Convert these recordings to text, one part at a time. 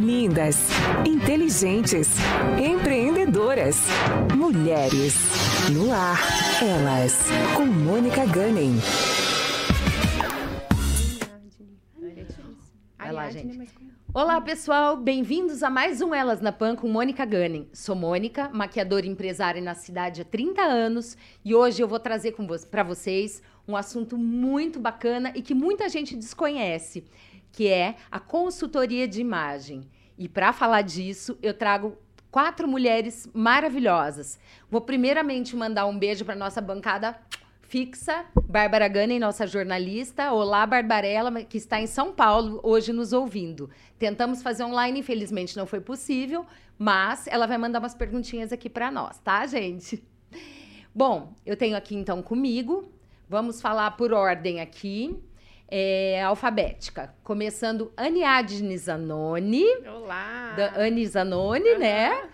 Lindas, inteligentes, empreendedoras. Mulheres. No ar, elas. Com Mônica Gunning. Vai lá, gente. Olá, pessoal. Bem-vindos a mais um Elas na Pan com Mônica Gunning. Sou Mônica, maquiadora e empresária na cidade há 30 anos e hoje eu vou trazer para vocês um assunto muito bacana e que muita gente desconhece que é a consultoria de imagem. E para falar disso, eu trago quatro mulheres maravilhosas. Vou primeiramente mandar um beijo para nossa bancada fixa, Bárbara Gane, nossa jornalista. Olá, Barbarella, que está em São Paulo hoje nos ouvindo. Tentamos fazer online, infelizmente não foi possível, mas ela vai mandar umas perguntinhas aqui para nós, tá, gente? Bom, eu tenho aqui então comigo. Vamos falar por ordem aqui é, alfabética. Começando Aniadne Zanoni. Olá! Da Anne Zanoni, uhum. né?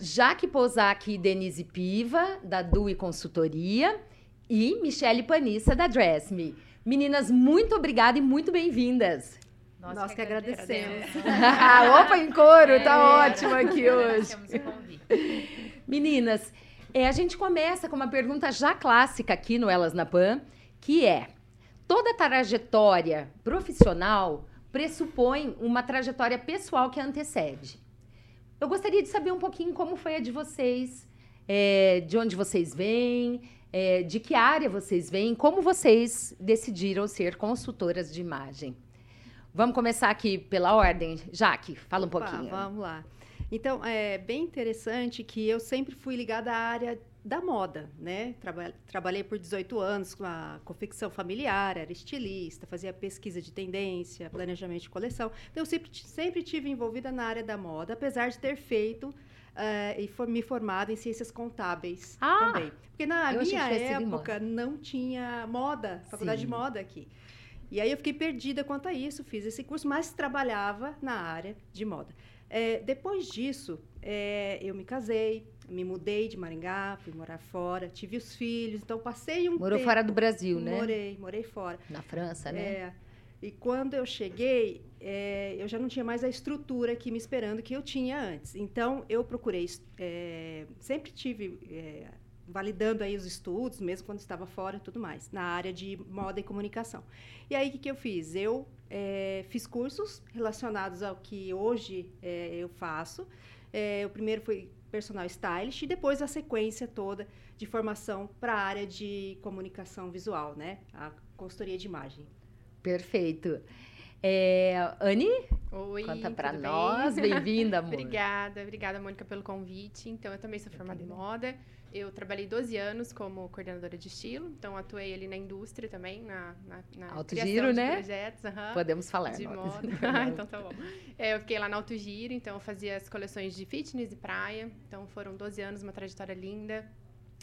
Jaque Pozak e Denise Piva, da DUI Consultoria. E Michele Panissa, da Dress Me. Meninas, muito obrigada e muito bem-vindas. Nós, Nós que, que agradecemos. Opa, em couro, é, tá ótimo aqui hoje. Meninas, é, a gente começa com uma pergunta já clássica aqui no Elas na Pan, que é: toda trajetória profissional pressupõe uma trajetória pessoal que antecede. Eu gostaria de saber um pouquinho como foi a de vocês, é, de onde vocês vêm, é, de que área vocês vêm, como vocês decidiram ser consultoras de imagem. Vamos começar aqui pela ordem. Jaque, fala um Opa, pouquinho. Vamos lá. Então, é bem interessante que eu sempre fui ligada à área da moda, né? trabalhei por 18 anos com a confecção familiar, era estilista, fazia pesquisa de tendência, planejamento de coleção. Então, eu sempre, sempre tive envolvida na área da moda, apesar de ter feito Uh, e for, me formado em ciências contábeis ah, também. Porque na minha época não tinha moda, faculdade Sim. de moda aqui. E aí eu fiquei perdida quanto a isso, fiz esse curso, mas trabalhava na área de moda. É, depois disso, é, eu me casei, me mudei de Maringá, fui morar fora, tive os filhos, então passei um Morou tempo, fora do Brasil, né? Morei, morei fora. Na França, né? É. E quando eu cheguei, é, eu já não tinha mais a estrutura aqui me esperando que eu tinha antes. Então, eu procurei, é, sempre tive é, validando aí os estudos, mesmo quando estava fora e tudo mais, na área de moda e comunicação. E aí, o que, que eu fiz? Eu é, fiz cursos relacionados ao que hoje é, eu faço. É, o primeiro foi personal stylist e depois a sequência toda de formação para a área de comunicação visual, né? A consultoria de imagem. Perfeito. É, Anne? Oi, Conta para nós. Bem-vinda, amor. obrigada, obrigada, Mônica, pelo convite. Então, eu também sou formada em moda. Eu trabalhei 12 anos como coordenadora de estilo, então atuei ali na indústria também, na, na, na Alto Giro, né? projetos. Uhum, Podemos falar. De moda. ah, então tá bom. É, eu fiquei lá na Alto Giro, então eu fazia as coleções de fitness e praia. Então foram 12 anos, uma trajetória linda.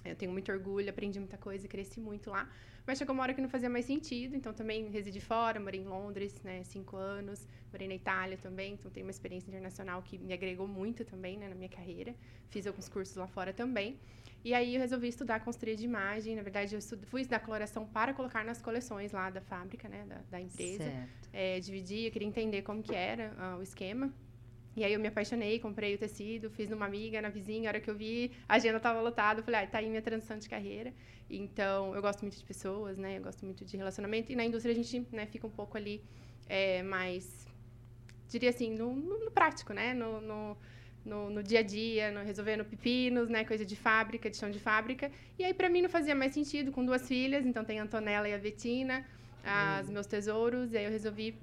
Eu tenho muito orgulho, aprendi muita coisa e cresci muito lá. Mas chegou uma hora que não fazia mais sentido, então também residi fora, morei em Londres, né, cinco anos, morei na Itália também, então tenho uma experiência internacional que me agregou muito também, né, na minha carreira. Fiz alguns cursos lá fora também. E aí eu resolvi estudar consultoria de imagem. Na verdade, eu fui estudar coloração para colocar nas coleções lá da fábrica, né, da, da empresa. Certo. É, dividi, eu queria entender como que era uh, o esquema. E aí eu me apaixonei, comprei o tecido, fiz numa amiga, na vizinha, a hora que eu vi, a agenda estava lotada, eu falei, ah, tá aí minha transição de carreira. Então, eu gosto muito de pessoas, né? Eu gosto muito de relacionamento. E na indústria a gente né, fica um pouco ali é, mais, diria assim, no, no, no prático, né? No, no, no, no, dia a dia, no, resolvendo pepinos, né? Coisa de fábrica, de chão de fábrica. E aí, para mim, não fazia mais sentido com duas filhas. Então, tem a Antonella e a Betina, as hum. meus tesouros. E aí, eu resolvi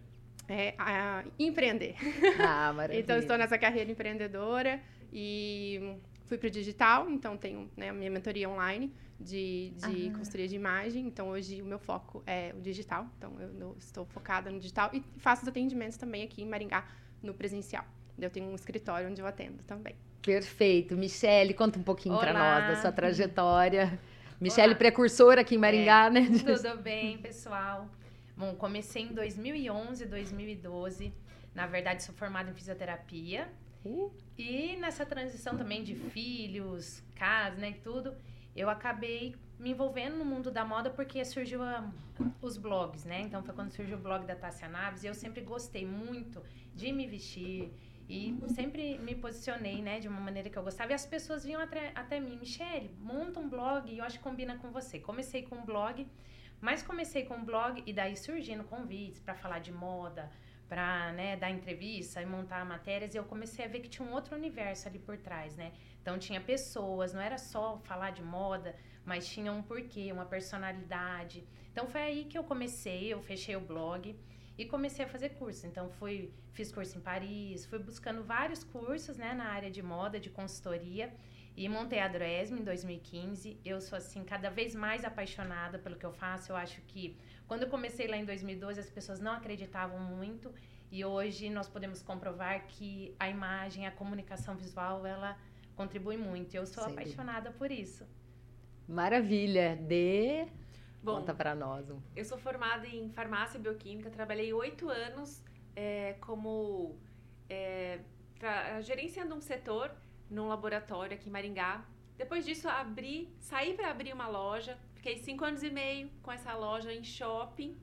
é, a empreender. Ah, maravilha. então, estou nessa carreira empreendedora e fui para o digital, então tenho né, a minha mentoria online de, de consultoria de imagem. Então, hoje o meu foco é o digital. Então, eu estou focada no digital e faço os atendimentos também aqui em Maringá, no presencial. Eu tenho um escritório onde eu atendo também. Perfeito. Michele, conta um pouquinho para nós da sua trajetória. Michele, precursora aqui em Maringá, é, né? Tudo bem, pessoal? Bom, comecei em 2011, 2012. Na verdade, sou formada em fisioterapia. Uh. E nessa transição também de filhos, casa, né, e tudo, eu acabei me envolvendo no mundo da moda porque surgiu a, os blogs, né? Então foi quando surgiu o blog da Tássia Naves e eu sempre gostei muito de me vestir e sempre me posicionei, né, de uma maneira que eu gostava. E as pessoas vinham até, até mim, Michele, monta um blog e eu acho que combina com você. Comecei com um blog, mas comecei com um blog e daí surgindo convites para falar de moda, para né, dar entrevista e montar matérias, e eu comecei a ver que tinha um outro universo ali por trás, né? Então tinha pessoas, não era só falar de moda, mas tinha um porquê, uma personalidade. Então foi aí que eu comecei, eu fechei o blog e comecei a fazer curso. Então fui, fiz curso em Paris, fui buscando vários cursos, né, na área de moda, de consultoria. E montei a Dresme em 2015. Eu sou, assim, cada vez mais apaixonada pelo que eu faço. Eu acho que quando eu comecei lá em 2012, as pessoas não acreditavam muito. E hoje nós podemos comprovar que a imagem, a comunicação visual, ela contribui muito. Eu sou Sem apaixonada dúvida. por isso. Maravilha. De... Bom, Conta para nós. Eu sou formada em farmácia e bioquímica. Trabalhei oito anos é, como... É, gerenciando um setor num laboratório aqui em Maringá. Depois disso, abri, saí para abrir uma loja. Fiquei cinco anos e meio com essa loja em shopping.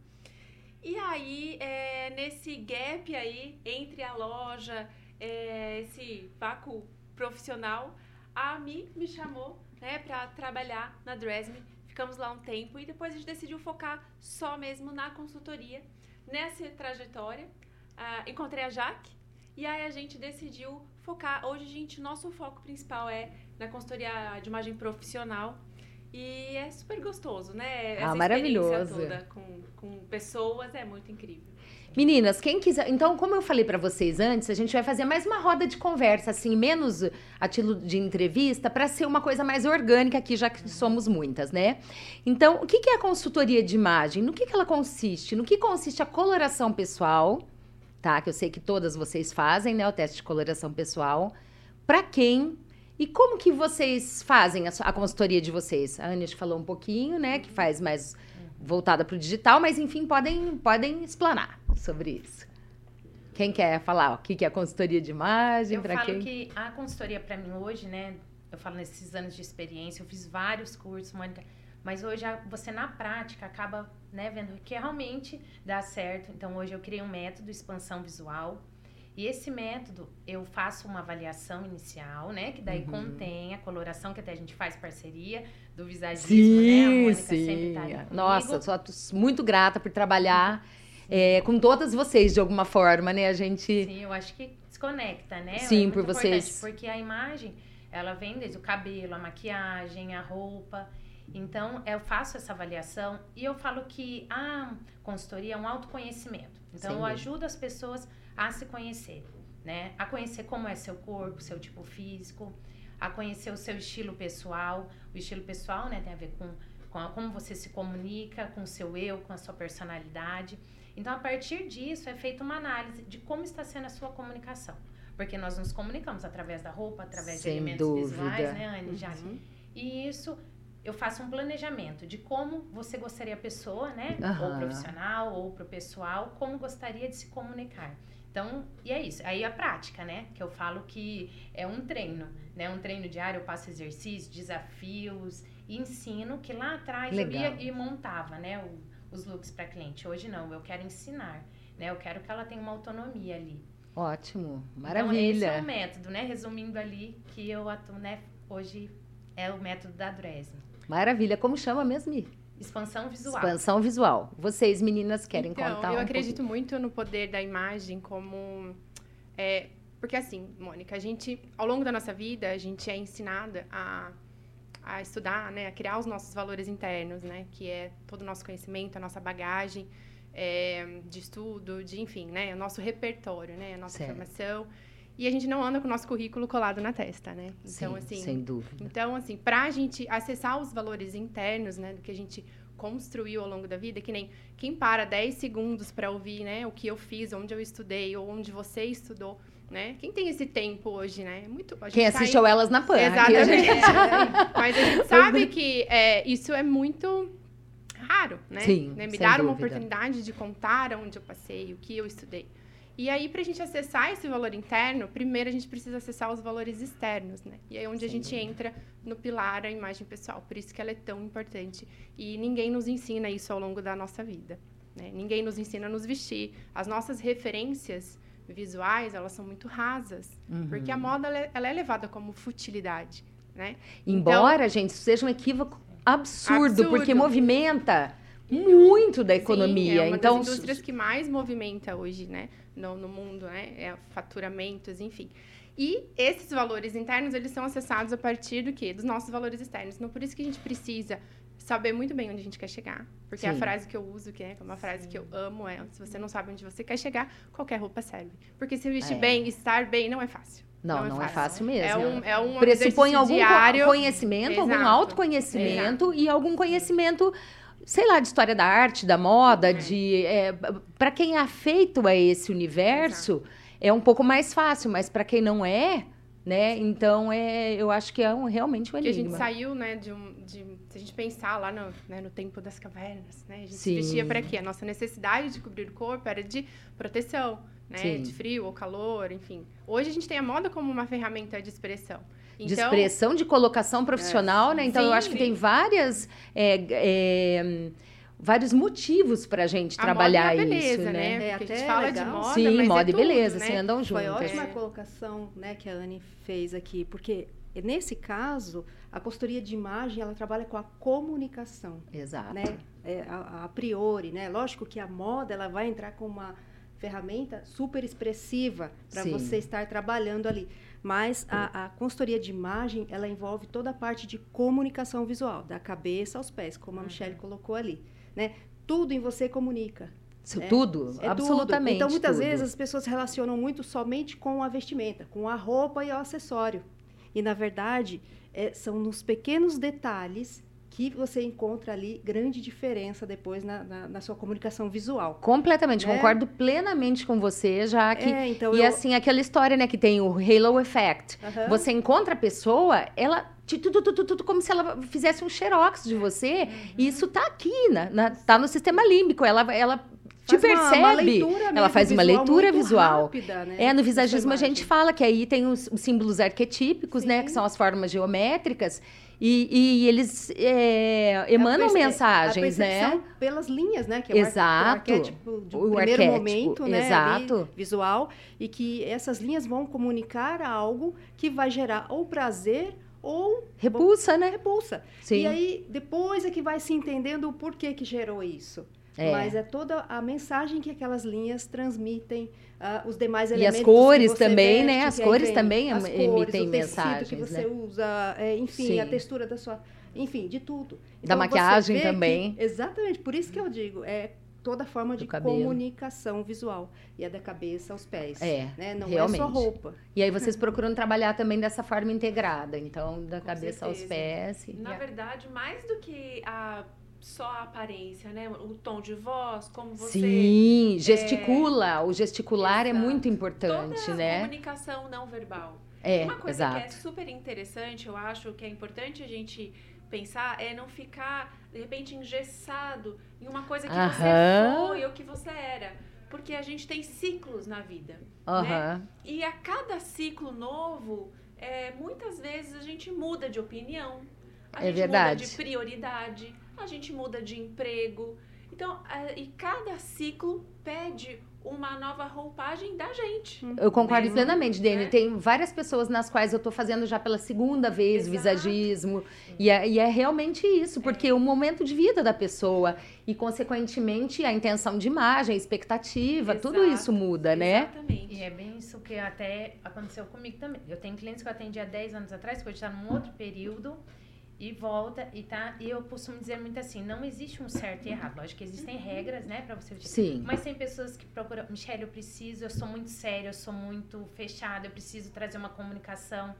E aí, é, nesse gap aí, entre a loja, é, esse vácuo profissional, a Mi me chamou né, para trabalhar na Dresme. Ficamos lá um tempo e depois a gente decidiu focar só mesmo na consultoria. Nessa trajetória, uh, encontrei a Jaque e aí a gente decidiu focar. Hoje, gente, nosso foco principal é na consultoria de imagem profissional. E é super gostoso, né? Essa ah, maravilhoso. toda com, com pessoas é muito incrível. Meninas, quem quiser. Então, como eu falei para vocês antes, a gente vai fazer mais uma roda de conversa, assim, menos a título de entrevista, para ser uma coisa mais orgânica aqui, já que somos muitas, né? Então, o que, é a consultoria de imagem? No que, que ela consiste? No que consiste a coloração pessoal? tá? Que eu sei que todas vocês fazem, né? O teste de coloração pessoal. Para quem e como que vocês fazem a, a consultoria de vocês? A Anish falou um pouquinho, né? Que faz mais voltada para o digital, mas enfim, podem, podem explanar sobre isso. Quem quer falar o que é a consultoria de imagem? Eu falo quem? que a consultoria para mim hoje, né? Eu falo nesses anos de experiência, eu fiz vários cursos, Mônica, mas hoje você na prática acaba né, vendo que realmente dá certo. Então, hoje eu criei um método expansão visual. E esse método, eu faço uma avaliação inicial, né? Que daí uhum. contém a coloração, que até a gente faz parceria do visagismo, sim, né? A Mônica sim. sempre tá ali comigo. Nossa, sou muito grata por trabalhar é, com todas vocês, de alguma forma, né? A gente... Sim, eu acho que desconecta, né? Sim, é por vocês. Porque a imagem, ela vem desde o cabelo, a maquiagem, a roupa... Então, eu faço essa avaliação e eu falo que a consultoria é um autoconhecimento. Então, Sim. eu ajudo as pessoas a se conhecer, né? A conhecer como é seu corpo, seu tipo físico, a conhecer o seu estilo pessoal. O estilo pessoal, né, tem a ver com, com a, como você se comunica, com o seu eu, com a sua personalidade. Então, a partir disso, é feita uma análise de como está sendo a sua comunicação. Porque nós nos comunicamos através da roupa, através Sem de elementos dúvida. visuais, né, Anne? Uhum. E isso eu faço um planejamento de como você gostaria a pessoa, né? Uhum. Ou profissional, ou pro pessoal, como gostaria de se comunicar. Então, e é isso. Aí a prática, né? Que eu falo que é um treino, né? Um treino diário, eu passo exercícios, desafios, e ensino que lá atrás Legal. eu ia e montava, né? O, os looks para cliente. Hoje não, eu quero ensinar, né? Eu quero que ela tenha uma autonomia ali. Ótimo, maravilha. Então, esse é o método, né? Resumindo ali, que eu atuo, né? Hoje é o método da Dresme. Maravilha. Como chama mesmo? Expansão visual. Expansão visual. Vocês, meninas, querem então, contar? Eu um acredito pouquinho? muito no poder da imagem como. É, porque assim, Mônica, a gente, ao longo da nossa vida, a gente é ensinada a, a estudar, né, a criar os nossos valores internos, né, que é todo o nosso conhecimento, a nossa bagagem é, de estudo, de enfim, né, o nosso repertório, né, a nossa certo. formação. E a gente não anda com o nosso currículo colado na testa, né? Então, Sim, assim, sem dúvida. Então, assim, para a gente acessar os valores internos, né, do que a gente construiu ao longo da vida, que nem quem para 10 segundos para ouvir, né, o que eu fiz, onde eu estudei ou onde você estudou, né? Quem tem esse tempo hoje, né? Muito. Quem assistiu tá elas na pan. Exatamente. Mas a gente sabe que é, isso é muito raro, né? Sim. Né? Me dar uma oportunidade de contar onde eu passei, o que eu estudei. E aí, para a gente acessar esse valor interno, primeiro a gente precisa acessar os valores externos, né? E aí é onde a gente entra no pilar a imagem pessoal. Por isso que ela é tão importante. E ninguém nos ensina isso ao longo da nossa vida. Né? Ninguém nos ensina a nos vestir. As nossas referências visuais, elas são muito rasas. Uhum. Porque a moda, ela é, ela é levada como futilidade, né? Embora, gente, isso seja um equívoco absurdo, Absurdo. porque movimenta muito da economia. Sim, é uma então, das indústrias que mais movimenta hoje, né, no, no mundo, né, é faturamentos, enfim. E esses valores internos, eles são acessados a partir do quê? Dos nossos valores externos. Então, por isso que a gente precisa saber muito bem onde a gente quer chegar. Porque a Sim. frase que eu uso, que é uma frase que eu amo, é se você não sabe onde você quer chegar, qualquer roupa serve. Porque se vestir É. bem, estar bem, não é fácil. não, não, é fácil mesmo. É um, é um Pressupõe algum diário. conhecimento, algum Exato. autoconhecimento e algum conhecimento, sei lá, de história da arte, da moda, de para quem é afeito a esse universo, é um pouco mais fácil, mas para quem não é, né? Então é, eu acho que é um, realmente um Porque a gente enigma. saiu, né, de um. De, se a gente pensar lá no, né, no tempo das cavernas, né? A gente Sim. se vestia para quê? A nossa necessidade de cobrir o corpo era de proteção, né? Sim. De frio ou calor, enfim. Hoje a gente tem a moda como uma ferramenta de expressão. De Então, expressão, de colocação profissional, né? Então eu Sim, acho que sim. tem várias é, é, vários motivos para a gente a trabalhar moda e a beleza, isso, né? né? É a gente fala legal. de moda, Sim, mas moda é e beleza, tudo, assim, né? andam Foi juntas. ótima É. colocação né, que a Anne fez aqui, porque nesse caso, a consultoria de imagem, ela trabalha com a comunicação, Exato. né? É, a, a priori, né? Lógico que a moda, ela vai entrar com uma ferramenta super expressiva para você estar trabalhando ali. Mas a, a consultoria de imagem, ela envolve toda a parte de comunicação visual, da cabeça aos pés, como a Michelle colocou ali, né? Tudo em você comunica. Isso É, tudo, É absolutamente. Tudo. Então, muitas tudo. vezes as pessoas relacionam muito somente com a vestimenta, com a roupa e o acessório. E, na verdade, é, são nos pequenos detalhes que você encontra ali grande diferença depois na, na- na sua comunicação visual. Completamente, né? concordo plenamente com você, já que. É, então e eu... assim, aquela história, né, que tem o halo effect. Você encontra a pessoa, ela. Tudo, tudo, tudo, como se ela fizesse um xerox de você. E isso tá aqui, na, na- tá no sistema límbico. Ela, ela te Faz uma- percebe. uma leitura ela faz uma leitura visual. rápida, né, É, no visagismo a gente fala que aí tem os, os símbolos arquetípicos, né? Sim. Que são as formas geométricas. E, e eles é, É a emanam mensagens, a né? pelas linhas, né? Que é Exato. o arquétipo de O primeiro arquétipo, momento, né? ali, exato. visual. E que essas linhas vão comunicar algo que vai gerar ou prazer ou Repulsa, né? repulsa. Sim. E aí, depois é que vai se entendendo o porquê que gerou isso. É. Mas é toda a mensagem que aquelas linhas transmitem, ah, os demais E elementos as cores que você também, né? veste, As que aí cores também as em- cores, emitem o tecido mensagens, que você né? usa, é, enfim, Sim. a textura da sua... Enfim, de tudo. Da você maquiagem vê que- também. exatamente, por isso que eu digo, é toda forma de comunicação visual. E é da cabeça aos pés. É, né? Não realmente. é só roupa. E aí vocês procuram trabalhar também dessa forma integrada. Então, da Com cabeça aos certeza. pés. e- Na verdade, mais do que a só a aparência, né? O tom de voz, como você Sim, gesticula. O gesticular é Exato. muito importante, toda a né? comunicação não verbal. É, Uma coisa que é exato. super interessante, eu acho que é importante a gente pensar é não ficar, de repente, engessado em uma coisa que você foi ou que você era. Porque a gente tem ciclos na vida. Aham. E a cada ciclo novo, é, muitas vezes a gente muda de opinião. A É gente verdade. muda de prioridade, a gente muda de emprego. Então, é, e cada ciclo pede uma nova roupagem da gente. Eu concordo Mesmo, plenamente, Dani. né? Tem várias pessoas nas quais eu tô fazendo já pela segunda vez Exato. visagismo. E é, e é realmente isso, porque é o momento de vida da pessoa. E, consequentemente, a intenção de imagem, a expectativa, tudo Exato. isso muda, né? Exatamente. E é bem isso que até aconteceu comigo também. Eu tenho clientes que eu atendi há 10 anos atrás, que hoje está num outro período e volta e tá. E eu costumo dizer muito assim: não existe um certo e errado. Lógico que existem regras, né, para você Sim. Mas tem pessoas que procuram, Michelle, eu preciso, eu sou muito séria, eu sou muito fechada, eu preciso trazer uma comunicação.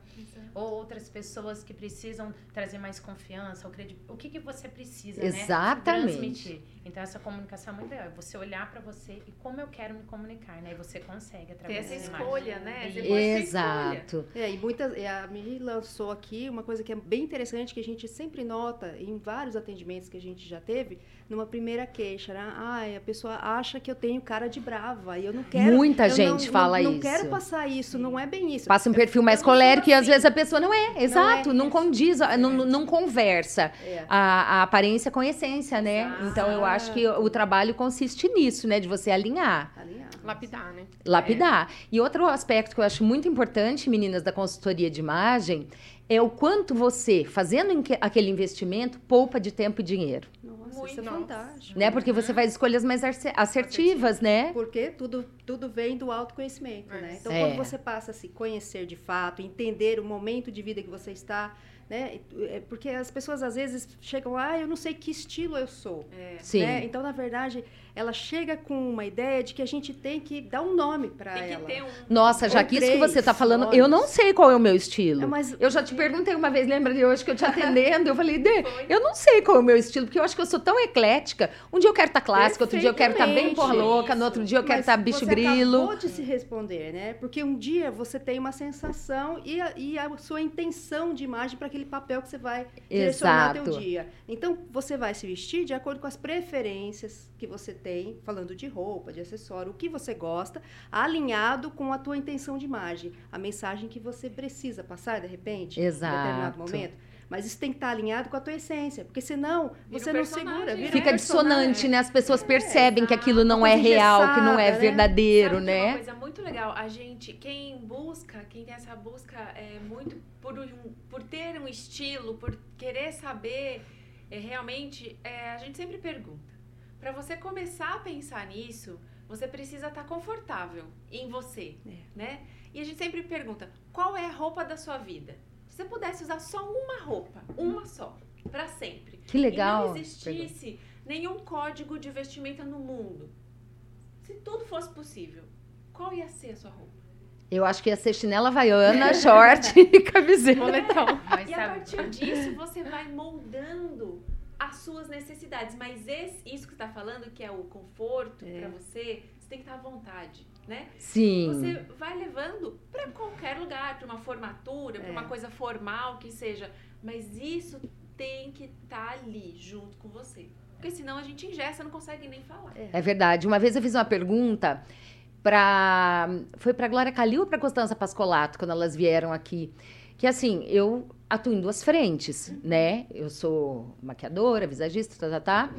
Ou outras pessoas que precisam trazer mais confiança, ou credi- o que, que você precisa, né? Exatamente. Transmitir. Então essa comunicação é muito legal. É você olhar para você e como eu quero me comunicar, né? E você consegue através essa dessa imagem. escolha, né? Isso. Você ter escolha. Exato. É, e muitas, e a Mi lançou aqui uma coisa que é bem interessante, que a gente sempre nota em vários atendimentos que a gente já teve, numa primeira queixa, né? Ai, a pessoa acha que eu tenho cara de brava e eu não quero. Muita eu gente não, fala não, isso. Não quero passar isso, não é bem isso. Passa um perfil mais não colérico e às assim. vezes a pessoa não é. Exato, não, isso. condiz, não, não conversa É. a, a aparência com a essência, né? Então eu acho que o trabalho consiste nisso, né? De você alinhar. Alinhado. Lapidar, né? Lapidar. E outro aspecto que eu acho muito importante, meninas da consultoria de imagem, é o quanto você, fazendo aquele investimento, poupa de tempo e dinheiro. Nossa, isso é Muito. fantástico. Né? Porque você faz escolhas mais assertivas, né? Porque tudo, tudo vem do autoconhecimento, né? Então, É. quando você passa a se conhecer de fato, entender o momento de vida que você está, né? É Porque as pessoas às vezes chegam, ah, eu não sei que estilo eu sou. Sim. né? Então, na verdade, ela chega com uma ideia de que a gente tem que dar um nome para Tem que ela. ter um. Nossa, já que isso que você tá falando, olhos. eu não sei qual é o meu estilo. É, mas- Eu já te perguntei uma vez, lembra de hoje que eu te atendendo? Eu falei, Dê, eu não sei qual é o meu estilo, porque eu acho que eu sou tão eclética. Um dia eu quero estar clássica, outro dia eu quero estar bem porra louca, no outro dia eu quero estar bicho você grilo. acabou de se responder, né? Porque um dia você tem uma sensação e a, e a sua intenção de imagem para aquele papel que você vai direcionar Exato. teu dia. Então, você vai se vestir de acordo com as preferências que você tem, falando de roupa, de acessório, o que você gosta, alinhado com a tua intenção de imagem, a mensagem que você precisa passar, de repente, em determinado Exato. momento. Mas isso tem que estar alinhado com a tua essência, porque senão Vira você não segura. né? Vira Fica um dissonante, né? As pessoas percebem que aquilo não Uma é real, que não é né? verdadeiro, Sabe que é Uma né? coisa muito legal, a gente, quem busca, quem tem essa busca é muito por, um- por ter um estilo, por querer saber é, realmente, é, a gente sempre pergunta. Para você começar a pensar nisso, você precisa estar confortável em você, É. né? E a gente sempre pergunta, qual é a roupa da sua vida? Se você pudesse usar só uma roupa, uma só, para sempre. Que legal. E não existisse nenhum código de vestimenta no mundo. Se tudo fosse possível, qual ia ser a sua roupa? Eu acho que ia ser chinela havaiana, short e camiseta. Boletão. Mas E a partir disso, você vai moldando as suas necessidades. Mas esse- isso que você está falando, que é o conforto É. para você, você tem que estar à vontade, né? Sim. Você vai levando para qualquer lugar, para uma formatura, para É. uma coisa formal que seja. Mas isso tem que estar ali junto com você. Porque senão a gente ingessa, não consegue nem falar. É verdade. Uma vez eu fiz uma pergunta para foi para Glória Calil ou para Constança Pascolato quando elas vieram aqui, que assim, eu atuo em duas frentes, né? Eu sou maquiadora, visagista, tá, tá, tá,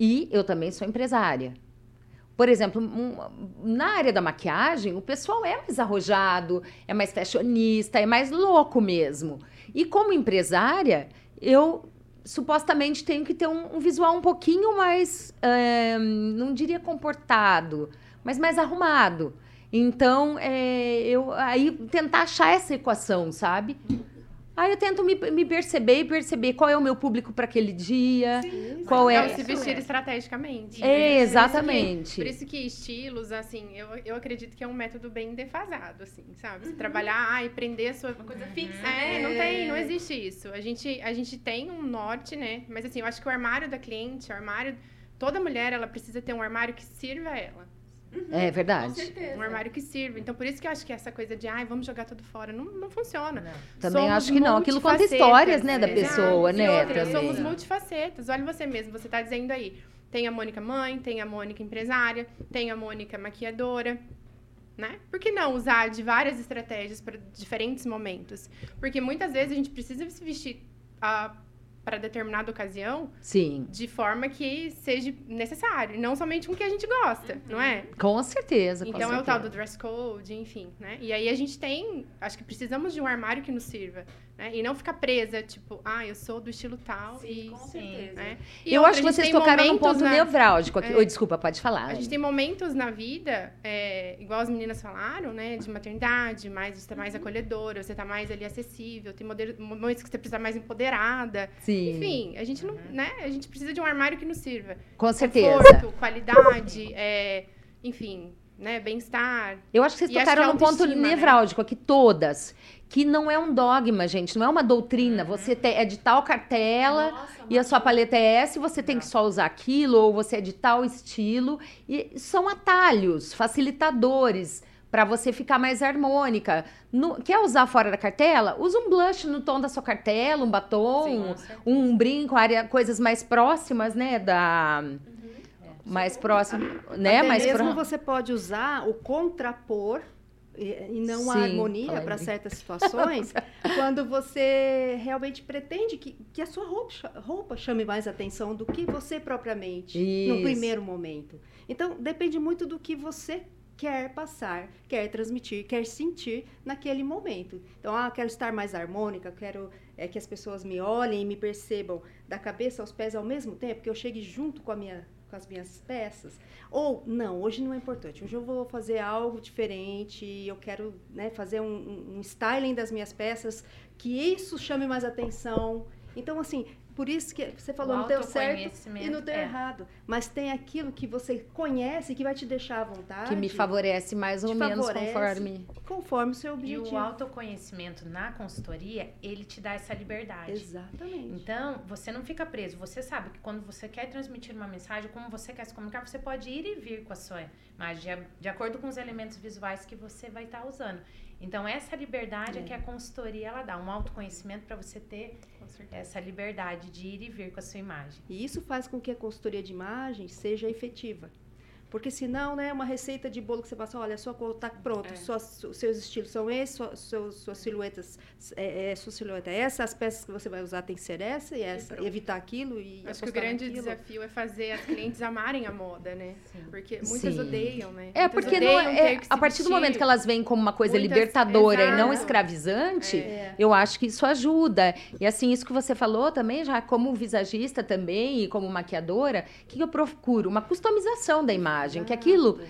e eu também sou empresária. Por exemplo, na área da maquiagem, o pessoal é mais arrojado, é mais fashionista, é mais louco mesmo. E como empresária, eu supostamente tenho que ter um, um visual um pouquinho mais, eh, não diria comportado, mas mais arrumado. Então, é, eu aí tentar achar essa equação, sabe? Aí eu tento me, me perceber e perceber qual é o meu público para aquele dia, qual É é. o se vestir estrategicamente. É, Por isso que- exatamente. Por isso que estilos, assim, eu, eu acredito que é um método bem defasado, assim, sabe? Você trabalhar ah, e prender a sua... Uma coisa fixa, É, não tem, não existe isso. A gente, a gente tem um norte, né? Mas assim, eu acho que o armário da cliente, o armário... Toda mulher, ela precisa ter um armário que sirva a ela. É Com verdade. certeza. Um armário que sirva. Então, por isso que eu acho que essa coisa de, ai, vamos jogar tudo fora, não, não funciona. Também Somos acho que não. Aquilo conta histórias, né, da exato. pessoa, E né? outra, também. somos multifacetas. Olha você mesmo, você tá dizendo aí. Tem a Mônica mãe, tem a Mônica empresária, tem a Mônica maquiadora. Né? Por que não usar de várias estratégias para diferentes momentos? Porque muitas vezes a gente precisa se vestir para determinada ocasião Sim, de forma que seja necessário, e não somente com o que a gente gosta, não é? com certeza. com Então é o tal do certeza. dress code, enfim, né? E aí a gente tem, acho que precisamos de um armário que nos sirva, né? E não ficar presa, tipo, ah, eu sou do estilo tal Sim, e, com Sim. certeza. né? E Eu outra, acho que vocês tocaram num ponto na- nevrálgico aqui. É. Oi, desculpa, pode falar. A gente tem momentos na vida, é, igual as meninas falaram, né? De maternidade, mais você tá mais acolhedora, você tá mais ali acessível, tem momentos que você precisa mais empoderada. Sim, Enfim, a gente não, né? A gente precisa de um armário que nos sirva. com certeza. Conforto, qualidade, é, enfim, né? Bem-estar. Eu acho que vocês E tocaram que num ponto né? nevrálgico aqui, todas. Que não é um dogma, gente, não é uma doutrina. Você te- é de tal cartela Nossa, e a sua paleta é essa e você tem que só usar aquilo, ou você é de tal estilo. E são atalhos, facilitadores para você ficar mais harmônica. No- quer usar fora da cartela? Usa um blush no tom da sua cartela, um batom, certeza. um brinco, área, coisas mais próximas, né, da É. mais próximo, né, Até mais mesmo pró- você pode usar o contrapor e, não a Sim, harmonia fala para certas situações, quando você realmente pretende que, que a sua roupa, roupa chame mais atenção do que você propriamente no Isso. primeiro momento. Então, depende muito do que você quer passar, quer transmitir, quer sentir naquele momento. Então, ah, quero estar mais harmônica, quero é, que as pessoas me olhem e me percebam da cabeça aos pés ao mesmo tempo, que eu chegue junto com, a minha, com as minhas peças. Ou, não, hoje não é importante, hoje eu vou fazer algo diferente, eu quero né, fazer um, um- um styling das minhas peças, que isso chame mais atenção. Então, assim, por isso que você falou, O não deu certo e não deu é. errado. Mas tem aquilo que você conhece que vai te deixar à vontade. que me favorece mais ou menos favorece. conforme. Conforme o seu E objetivo. o autoconhecimento na consultoria, ele te dá essa liberdade. Exatamente. Então, você não fica preso. Você sabe que quando você quer transmitir uma mensagem, como você quer se comunicar, você pode ir e vir com a sua imagem, de acordo com os elementos visuais que você vai estar usando. Então, essa liberdade é, que a consultoria ela dá, um autoconhecimento para você ter essa liberdade de ir e vir com a sua imagem. E isso faz com que a consultoria de imagem seja efetiva. Porque senão, né, uma receita de bolo que você passa, olha, a sua cor tá pronto, É. suas- seus estilos são esses, sua- seus, suas silhuetas, é, é, sua silhueta é essa, as peças que você vai usar tem que ser essa e essa, pronto. evitar aquilo e Acho que o grande naquilo. desafio é fazer as clientes amarem a moda, né? Sim. Porque muitas Sim. odeiam, né? É, Muitas porque não é, a partir do momento que elas veem como uma coisa Muitas- libertadora e não Exato. escravizante, É. eu acho que isso ajuda. E assim, isso que você falou também, já como visagista também e como maquiadora, o que eu procuro? Uma customização da imagem, que aquilo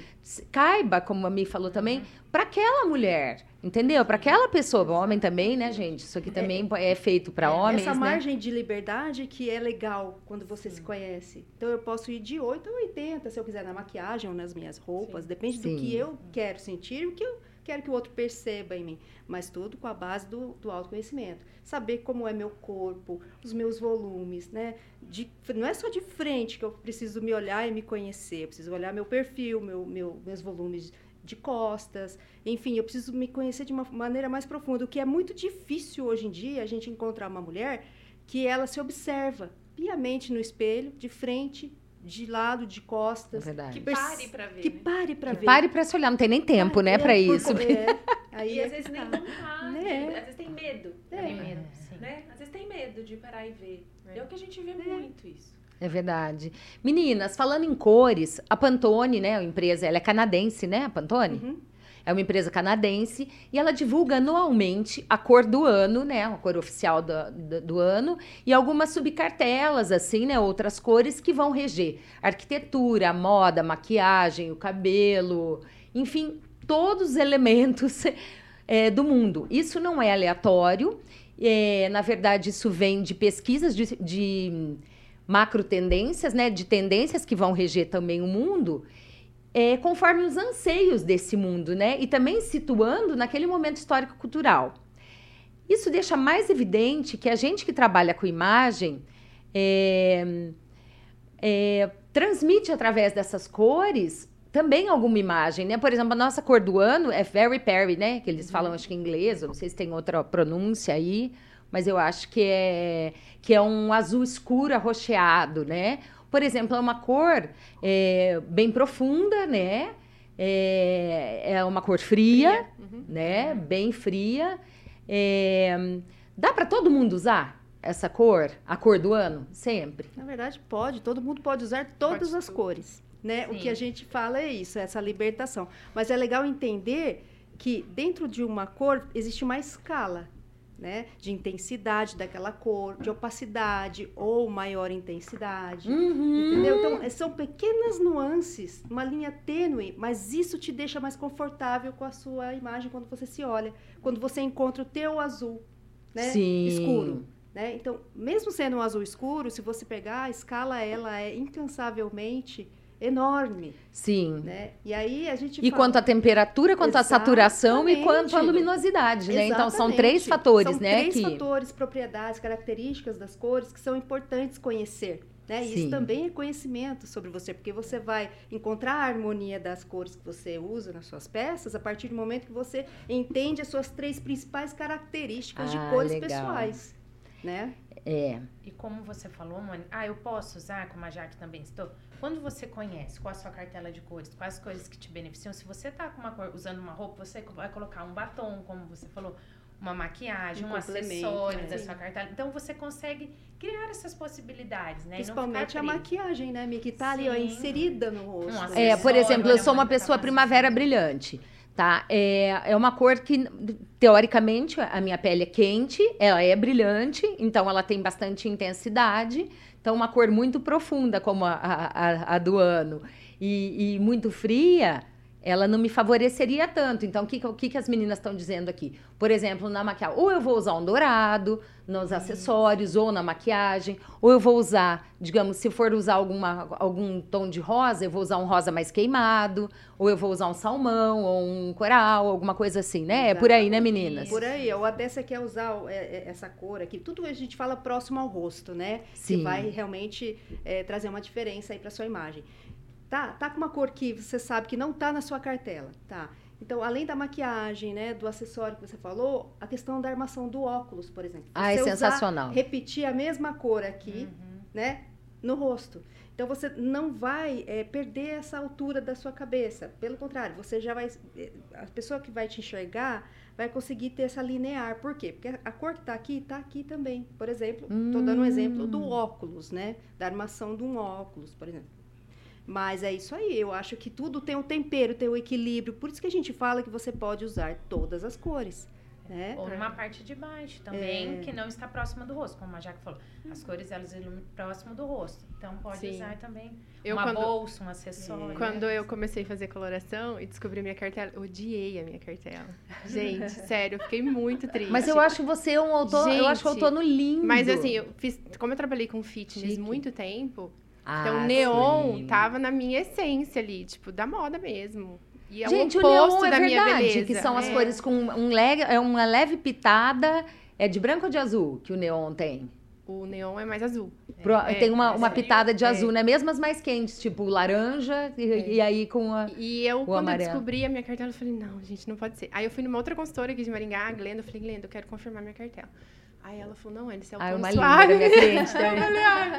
caiba, como a Mi falou também, para aquela mulher, entendeu? Para aquela pessoa, o homem também, né, gente? Isso aqui também é feito para homens, Essa né? margem de liberdade que é legal quando você se conhece. Então eu posso ir de 8 a 80, se eu quiser, na maquiagem ou nas minhas roupas. Depende Sim. do que eu quero sentir o que eu quero que o outro perceba em mim. Mas tudo com a base do, do autoconhecimento. Saber como é meu corpo, os meus volumes, né? De- não é só de frente que eu preciso me olhar e me conhecer. Eu preciso olhar meu perfil, meu, meu, meus volumes de costas. Enfim, eu preciso me conhecer de uma maneira mais profunda. O que é muito difícil hoje em dia, a gente encontrar uma mulher que ela se observa piamente no espelho, de frente, de lado, de É costas. verdade. Que pare pra ver. Que né? pare para Que ver. pare para se olhar, não tem nem tempo, né, É, para isso. é. Aí E é às vezes nem tá. vontade, Né? às vezes tem medo, É. Tem medo, sim. né? Às vezes tem medo de parar e ver. É, o que a gente vê muito isso. É verdade. Meninas, falando em cores, a Pantone, né, a empresa, ela é canadense, né, a Pantone? Uhum. É uma empresa canadense e ela divulga anualmente a cor do ano, né, a cor oficial do, do, do ano e algumas subcartelas, assim, né, outras cores que vão reger arquitetura, moda, maquiagem, o cabelo, enfim, todos os elementos eh, do mundo. Isso não é aleatório, é, na verdade, isso vem de pesquisas de, de macro tendências, né, de tendências que vão reger também o mundo, é, conforme os anseios desse mundo, né, e também situando naquele momento histórico-cultural. Isso deixa mais evidente que a gente que trabalha com imagem é, é, transmite através dessas cores também alguma imagem, né? Por exemplo, a nossa cor do ano é Very Perry, né? Que eles falam, acho que em inglês, não sei se tem outra pronúncia aí, mas eu acho que é, que é um azul escuro arroxeado, né? Por exemplo, é uma cor é, bem profunda, né? É, é uma cor fria, Uhum. né? Bem fria. É, dá para todo mundo usar essa cor, a cor do ano, sempre. Na verdade, pode, todo mundo pode usar todas Pode as tudo. cores. Né? O Sim. que a gente fala é isso, essa libertação. Mas é legal entender que dentro de uma cor existe uma escala. Né? De intensidade daquela cor, de opacidade ou maior intensidade. Uhum. Entendeu? Então, é- são pequenas nuances, uma linha tênue, mas isso te deixa mais confortável com a sua imagem quando você se olha, quando você encontra o teu azul, né? Sim. Escuro. Né? Então, mesmo sendo um azul escuro, se você pegar, a escala ela é incansavelmente enorme, Sim. né? E aí a gente E fala- quanto à temperatura, quanto à saturação e Exatamente. quanto à luminosidade, né? Então são Exatamente. três fatores, São né? três que... fatores, propriedades, características das cores que são importantes conhecer. Né? Sim. isso também é conhecimento sobre você, porque você vai encontrar a harmonia das cores que você usa nas suas peças a partir do momento que você entende as suas três principais características Ah, de cores legal. pessoais. Né? É. E como você falou, Mônica, ah, eu posso usar, como a Jaque também citou, quando você conhece qual a sua cartela de cores, quais as cores que te beneficiam, se você tá com uma cor, usando uma roupa, você vai colocar um batom, como você falou, uma maquiagem, Um um, acessório é. da sua cartela. Então você consegue criar essas possibilidades, né? E não Principalmente a maquiagem, né, Mi? Que tá ali, ó, Sim. inserida no rosto. Um né? É, por exemplo, eu sou uma Mônica, pessoa mas- primavera brilhante, tá? É, é uma cor que, teoricamente, a minha pele é quente, ela é brilhante, então ela tem bastante intensidade. Então, uma cor muito profunda, como a, a, a- do ano, e, e muito fria, ela não me favoreceria tanto. Então, o que, que- que, as meninas estão dizendo aqui? Por exemplo, na maquiagem, ou eu vou usar um dourado nos acessórios, ou na maquiagem, ou eu vou usar, digamos, se for usar alguma, algum tom de rosa, eu vou usar um rosa mais queimado, ou eu vou usar um salmão, ou um coral, alguma coisa assim, né? É por aí, né, meninas? Por aí, ou até você quer usar é, é, essa cor aqui. Tudo a gente fala próximo ao rosto, né? Sim. Que vai realmente é, trazer uma diferença aí para sua imagem. Tá, tá com uma cor que você sabe que não tá na sua cartela, tá? Então, além da maquiagem, né, do acessório que você falou, a questão da armação do óculos, por exemplo. Ah, é sensacional. repetir a mesma cor aqui, Uhum. né, no rosto. Então você não vai é, perder essa altura da sua cabeça. Pelo contrário, você já vai. é, A pessoa que vai te enxergar vai conseguir ter essa linear. Por quê? Porque a cor que está aqui, está aqui também. Por exemplo, estou dando um exemplo do óculos, né? Da armação de um óculos, por exemplo. Mas é isso aí, eu acho que tudo tem um tempero, tem um equilíbrio. Por isso que a gente fala que você pode usar todas as cores. Né? Ou numa parte de baixo também, que não está próxima do rosto, como a Jaque falou. As cores, elas iluminam próximo do rosto. Então, pode Sim. usar também Eu, uma quando- bolsa, um acessório. Quando eu comecei a fazer coloração e descobri minha cartela, eu odiei a minha cartela. Gente, sério, eu fiquei muito triste. Mas eu acho você um outono, eu acho o Gente, outono lindo. Mas assim, eu fiz, como eu trabalhei com fitness Chique. muito tempo, Ah, então neon sim. tava na minha essência ali, tipo, da moda mesmo. E é Gente, o o neon oposto é da minha verdade, beleza. que são as É. cores com um leve, é uma leve pitada, é de branco ou de azul que o neon tem? O neon é mais azul. Pro- É, tem uma, é uma pitada de é. azul, né? Mesmo as mais quentes, tipo laranja e, e aí com a... E eu, quando amarelo. eu descobri a minha cartela, eu falei, não, gente, não pode ser. Aí eu fui numa outra consultora aqui de Maringá, a Glenda, eu falei, Glenda, eu quero confirmar minha cartela. Aí ela falou, não, esse é o Ah, uma linda suave. minha cliente Eu também. falei, ah,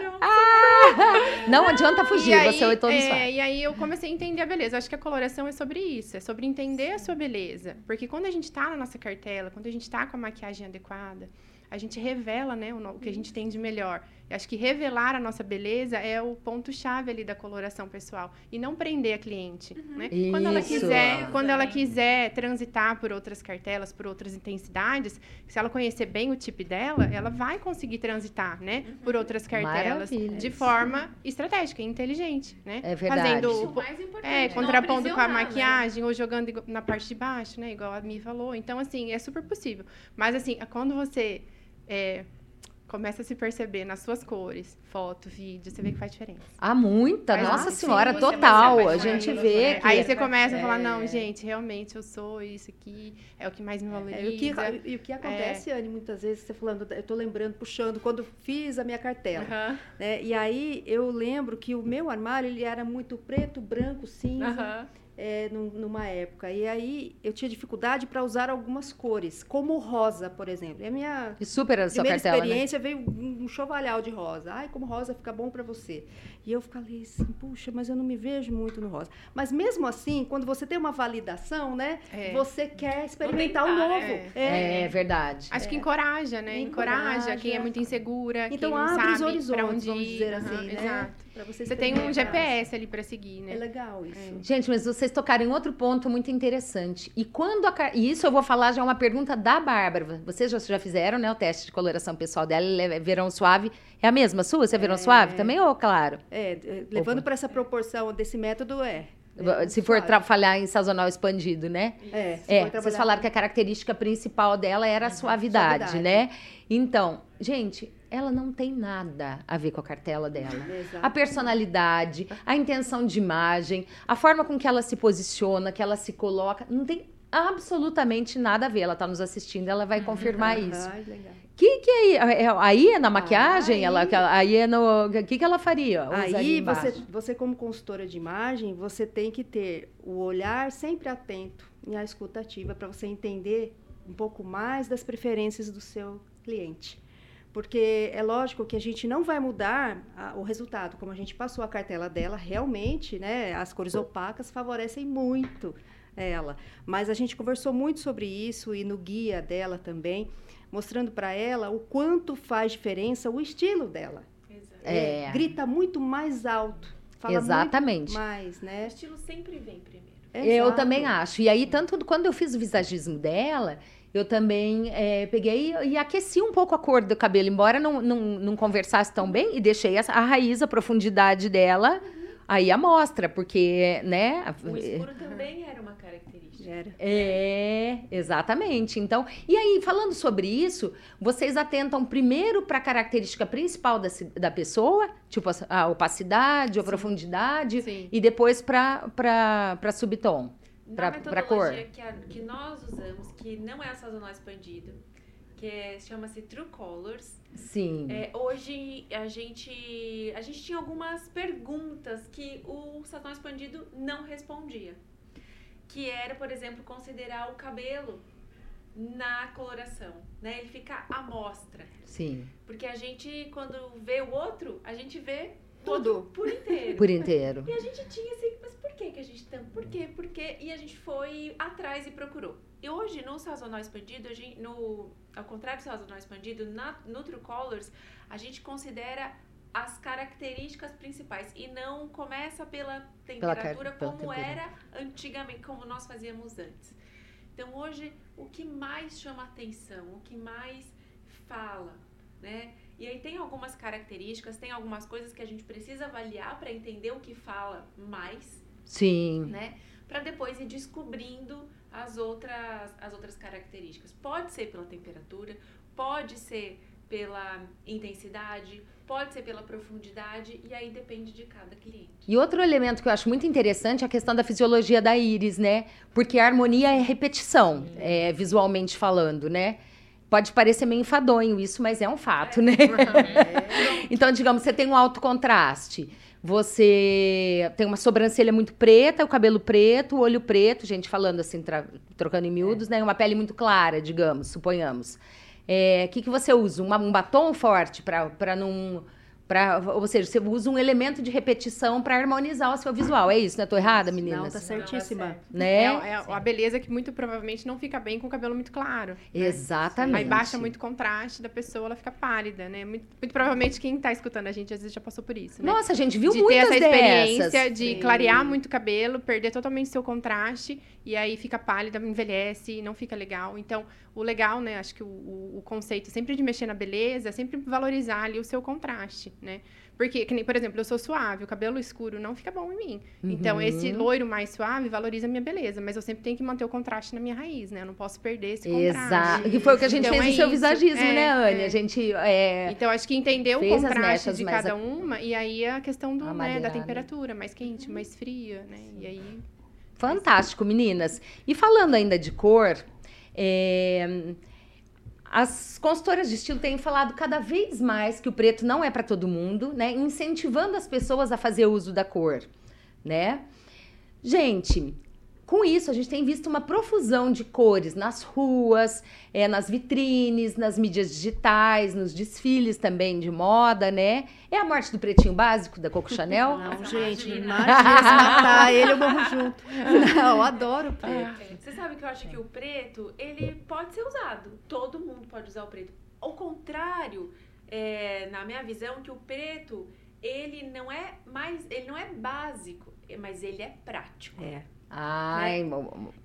não. Não adianta fugir, aí, você é o outono é, suave. E aí eu comecei a entender a beleza. Acho que a coloração é sobre isso, é sobre entender a sua beleza. Porque quando a gente tá na nossa cartela, quando a gente tá com a maquiagem adequada, a gente revela, né, o, o que a gente tem de melhor. Eu acho que revelar a nossa beleza é o ponto-chave ali da coloração pessoal. E não prender a cliente, né? Quando ela Isso. quiser, quando ela quiser transitar por outras cartelas, por outras intensidades, se ela conhecer bem o tipo dela, ela vai conseguir transitar, né, por outras cartelas Maravilha. de forma estratégica e inteligente, né? É verdade. Fazendo Isso o mais importante. é, contrapondo com a né? maquiagem ou jogando na parte de baixo, né? Igual a Mi falou. Então, assim, é super possível. Mas, assim, quando você é, começa a se perceber nas suas cores, foto, vídeo, você vê que faz diferença. Há muita, nossa senhora, Sim, total. A gente vê que... Aí você começa a falar, é. não, gente, realmente eu sou isso aqui, é o que mais me valoriza. É, e, o que, e o que acontece, Anne, muitas vezes, você falando, eu tô lembrando, puxando, quando fiz a minha cartela. Né? E aí eu lembro que o meu armário ele era muito preto, branco, cinza. É, num- numa época. E aí eu tinha dificuldade para usar algumas cores, como o rosa, por exemplo. E a minha E super a sua primeira cartela, né? experiência veio um chovalhal de rosa. Ai, como rosa fica bom para você. E eu falei assim, puxa, mas eu não me vejo muito no rosa. Mas mesmo assim, quando você tem uma validação, né? É. Você quer experimentar o tentar, novo. é. É. É verdade. Acho que encoraja, né? Encoraja, Encoraja. quem é muito insegura, Então quem não abre os sabe horizontes, pra onde vamos dizer Aham, assim, né? Exato. Pra você Você tem um experimentar. GPS ali pra seguir, né? É legal isso. Gente, mas vocês tocaram em outro ponto muito interessante. E quando a car- e isso eu vou falar já é uma pergunta da Bárbara. Vocês já, já fizeram, né, o teste de coloração pessoal dela, ela é verão suave. É a mesma sua? Você é verão suave também ou claro? É, é, levando para essa proporção desse método, é. É, Se for trabalhar em sazonal expandido, né? É, se É, for vocês falaram que a característica principal dela era a suavidade, suavidade. né? Então, gente, ela não tem nada a ver com a cartela dela. Exato. A personalidade, a intenção de imagem, a forma com que ela se posiciona, que ela se coloca, não tem absolutamente nada a ver. Ela tá nos assistindo, ela vai confirmar isso. Ai, legal. Que que é, é- aí é na maquiagem? aí- ela, aí é no. O que, que ela faria? Aí você, você como consultora de imagem, você tem que ter o olhar sempre atento e a escuta ativa para você entender um pouco mais das preferências do seu cliente. Porque é lógico que a gente não vai mudar a- o resultado. Como a gente passou a cartela dela, realmente, né, as cores opacas favorecem muito ela. Mas a gente conversou muito sobre isso e no guia dela também, mostrando para ela o quanto faz diferença o estilo dela. Exato. É. Grita muito mais alto. Fala Exatamente. muito mais, O né? estilo sempre vem primeiro. Eu Exato. também acho. E aí, tanto quando eu fiz o visagismo dela, eu também eh, peguei e aqueci um pouco a cor do cabelo, embora não, não, não conversasse tão bem, e deixei a, a raiz, a profundidade dela aí à mostra, porque, né? O escuro também era uma característica. Era. É, exatamente. Então, e aí, falando sobre isso, vocês atentam primeiro para a característica principal da, da pessoa, tipo a, a opacidade, a profundidade, Sim. e depois para subtom. Pra- Na pra cor. que, a- que nós usamos, que não é a sazonal expandido, que é- chama-se True Colors, Sim. é, hoje a gente, a gente tinha algumas perguntas que o sazonal expandido não respondia. Que era, por exemplo, considerar o cabelo na coloração, né? Ele fica à mostra. Sim. Porque a gente, quando vê o outro, a gente vê Tudo. por inteiro. Por inteiro. E a gente tinha por que que a gente tem? Por quê? Por quê? E a gente foi atrás e procurou. E hoje, no sazonal expandido, a gente, no, ao contrário do sazonal expandido, na, no True Colors, a gente considera as características principais e não começa pela Pela temperatura pela como temperatura. era antigamente, como nós fazíamos antes. Então, hoje, o que mais chama atenção, o que mais fala, né? E aí tem algumas características, tem algumas coisas que a gente precisa avaliar para entender o que fala mais, Sim. né? Para depois ir descobrindo as outras, as outras características. Pode ser pela temperatura, pode ser pela intensidade, pode ser pela profundidade, e aí depende de cada cliente. E outro elemento que eu acho muito interessante é a questão da fisiologia da íris, né? Porque a harmonia é repetição, é, visualmente falando, né? Pode parecer meio enfadonho isso, mas é um fato, né? então, digamos, você tem um alto contraste. Você tem uma sobrancelha muito preta, o cabelo preto, o olho preto, gente falando assim, trocando em miúdos, né? Uma pele muito clara, digamos, suponhamos. O que, que você usa? Uma- um batom forte para não. Pra, ou seja, você usa um elemento de repetição para harmonizar o seu visual. É isso, né? Tô errada, meninas? Não, tá certíssima. Né? É, é a beleza que muito provavelmente não fica bem com o cabelo muito claro. né? Exatamente. Aí baixa muito o contraste da pessoa, ela fica pálida, né? Muito, muito provavelmente quem tá escutando a gente às vezes já passou por isso, né? Nossa, a gente viu de ter muitas essa experiência dessas. de Sim. clarear muito o cabelo, perder totalmente seu contraste e aí fica pálida, envelhece, não fica legal. Então, o legal, né, acho que o, o- o conceito sempre de mexer na beleza é sempre valorizar ali o seu contraste, né? Porque, que nem, por exemplo, eu sou suave, o cabelo escuro não fica bom em mim. Então, Uhum. esse loiro mais suave valoriza a minha beleza, mas eu sempre tenho que manter o contraste na minha raiz, né? Eu não posso perder esse contraste. Exato. Que foi o que a gente Então, fez é no seu visagismo, É, né, Anne? é. A gente. é, Então, acho que entender o contraste de cada a- uma, e aí a questão do, né, da temperatura, mais quente, mais fria, né? E aí. Fantástico, meninas. E falando ainda de cor, é, as consultoras de estilo têm falado cada vez mais que o preto não é para todo mundo, né? Incentivando as pessoas a fazer uso da cor, né? Gente, com isso a gente tem visto uma profusão de cores nas ruas, é, nas vitrines, nas mídias digitais, nos desfiles também de moda, né? É a morte do pretinho básico da Coco Chanel? Não, gente, imagina. imagina se matar ele, eu morro junto. Não, eu adoro preto. É, Você sabe que eu acho que o preto, ele pode ser usado. Todo mundo pode usar o preto. Ao contrário, é, na minha visão, que o preto, ele não é mais, ele não é básico, mas ele é prático. É. Ai,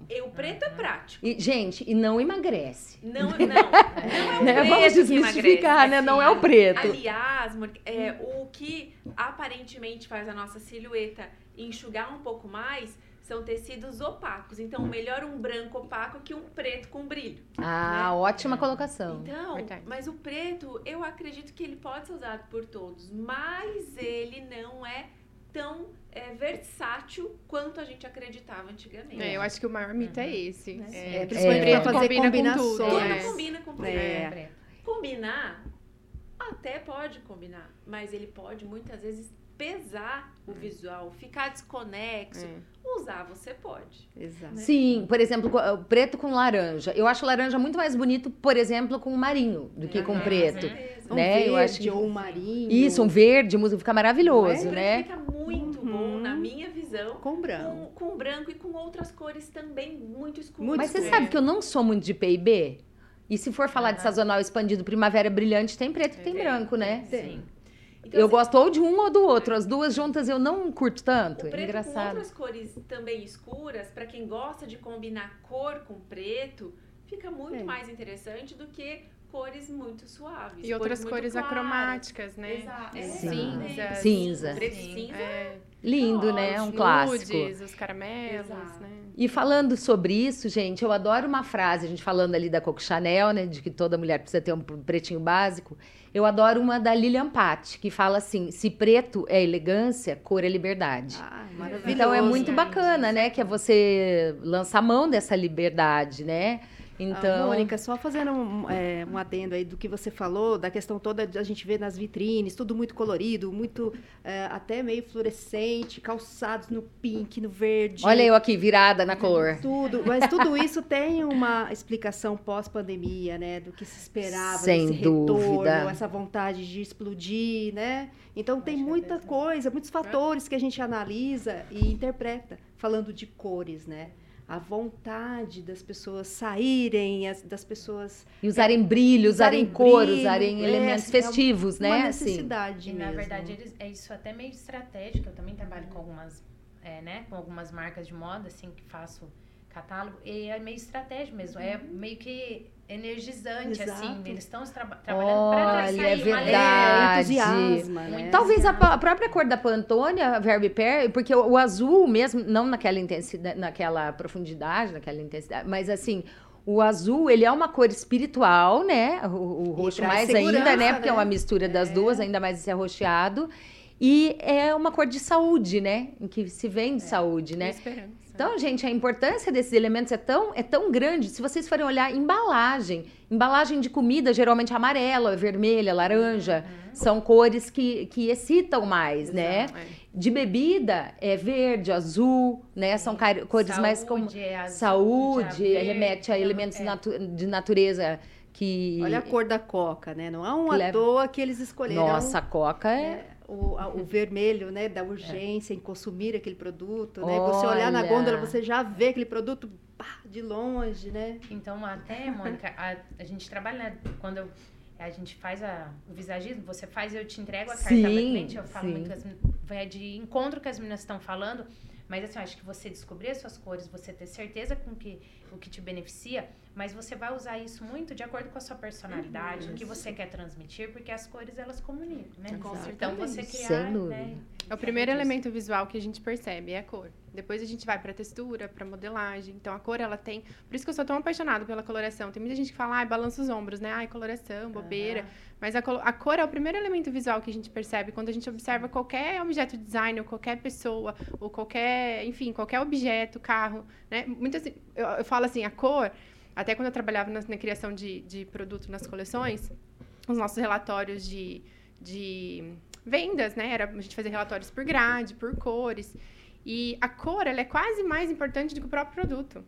E o preto é prático. e, gente, e não emagrece. Não, não. Não é o Né? preto Vamos desmistificar, né? Não assim. é o preto. Aliás, é, o que aparentemente faz a nossa silhueta enxugar um pouco mais são tecidos opacos. Então, melhor um branco opaco que um preto com brilho. Ah, né? ótima colocação. Então, Verdade. mas o preto, eu acredito que ele pode ser usado por todos, mas ele não é tão é, versátil quanto a gente acreditava antigamente. É, eu acho que o maior mito é esse. É, É, principalmente É. pra fazer combina com combinações. tudo, Tudo é. combina com tudo. É. Preto. Combinar, até pode combinar, mas ele pode muitas vezes pesar o visual, ficar desconexo. Usar você pode. Exato. Sim, por exemplo, preto com laranja. Eu acho laranja muito mais bonito, por exemplo, com marinho do que com Uhum. preto. certeza. Um né? verde Eu acho que- ou um marinho. Isso, um verde, música fica maravilhoso, O preto né? fica muito Uhum. Minha visão. Com branco. Com, com branco e com outras cores também muito escuras. Muito Mas você escuro. sabe que eu não sou muito de P&B? E se for falar de Aham. sazonal expandido, primavera brilhante, tem preto e tem Tem, branco, né? Sim. Então, Eu assim, gosto ou de um ou do outro. As duas juntas eu não curto tanto. O É preto com engraçado. outras cores também escuras, para quem gosta de combinar cor com preto, fica muito É. mais interessante do que cores muito suaves. E outras cores claras. acromáticas, né? Exato. É. Cinza. Cinza. Preto cinza. É, Lindo, né? Um Nudes, clássico. nudes, os caramelos, Exato. né? E falando sobre isso, gente, eu adoro uma frase, a gente falando ali da Coco Chanel, né, de que toda mulher precisa ter um pretinho básico. Eu adoro uma da Lilian Patti, que fala assim: se preto é elegância, cor é liberdade. Ah, maravilhoso. Então é muito bacana, né, que é você lançar a mão dessa liberdade, né? Então, Ah, Mônica, só fazendo um, é, um adendo aí do que você falou, da questão toda de a gente vê nas vitrines, tudo muito colorido, muito é, até meio fluorescente, calçados no pink, no verde. olha eu aqui virada na cor. Tudo, mas tudo isso tem uma explicação pós-pandemia, né? Do que se esperava, Sem esse dúvida. retorno, essa vontade de explodir, né? Então tem Com muita coisa, muitos fatores que a gente analisa e interpreta, falando de cores, né? A vontade das pessoas saírem, as- das pessoas E usarem brilho, usarem, Usarem cor, brilho, usarem é, elementos assim, é festivos, uma né? Assim. necessidade E na verdade eles, é isso até meio estratégico. Eu também trabalho com algumas, é, né, com algumas marcas de moda, assim, que faço catálogo. E é meio estratégico mesmo. É meio que energizante, Exato. assim. Eles estão traba trabalhando para trazer é verdade. É, entusiasma, né? Muito. Talvez a, a própria cor da Pantone, a Verbe Pair, porque o, o azul mesmo, não naquela intensidade, naquela profundidade, naquela intensidade, mas assim, o azul, ele é uma cor espiritual, né? O, o roxo mais ainda, né? Porque é né? uma mistura das É. duas, ainda mais esse arroxeado. E é uma cor de saúde, né? Em que se vem de saúde, né? Esperança. Então, gente, a importância desses elementos é tão, é tão grande. Se vocês forem olhar embalagem, embalagem de comida, geralmente amarela, é vermelha, laranja, são cores que, que excitam mais, né? É. De bebida, é verde, azul, né? São cores mais como Saúde, é azul, saúde, remete a é, elementos é. natu- de natureza que. Olha a cor da coca, né? Não é um à leva- toa que eles escolheram Nossa, a coca é. O, a- o vermelho, né, da urgência em consumir aquele produto, né? Você olhar na Olha. gôndola, você já vê aquele produto pá, de longe, né? Então, até, Mônica, a, a gente trabalha, né, quando eu- a gente faz a, o visagismo, você faz, eu te entrego a carta Sim, da cliente, eu falo sim. muito, vai de encontro que as meninas estão falando, mas assim, eu acho que você descobrir as suas cores, você ter certeza com que, o que te beneficia, mas você vai usar isso muito de acordo com a sua personalidade, o que você quer transmitir, porque as cores, elas comunicam, né? Com Então, você Sem criar, dúvida. né? É o primeiro elemento visual que a gente percebe, é a cor. Depois a gente vai pra textura, pra modelagem. Então a cor ela tem. Por isso que eu sou tão apaixonada pela coloração. Tem muita gente que fala, ai, balança os ombros, né? Ai, coloração, bobeira. Mas a, colo- a cor é o primeiro elemento visual que a gente percebe quando a gente observa qualquer objeto de design, ou qualquer pessoa, ou qualquer, enfim, qualquer objeto, carro, né? Muitas, eu, eu falo assim, a cor, até quando eu trabalhava na, na criação de, de produto nas coleções, os nossos relatórios de, de vendas, né? Era a gente fazer relatórios por grade, por cores. E a cor, ela é quase mais importante do que o próprio produto.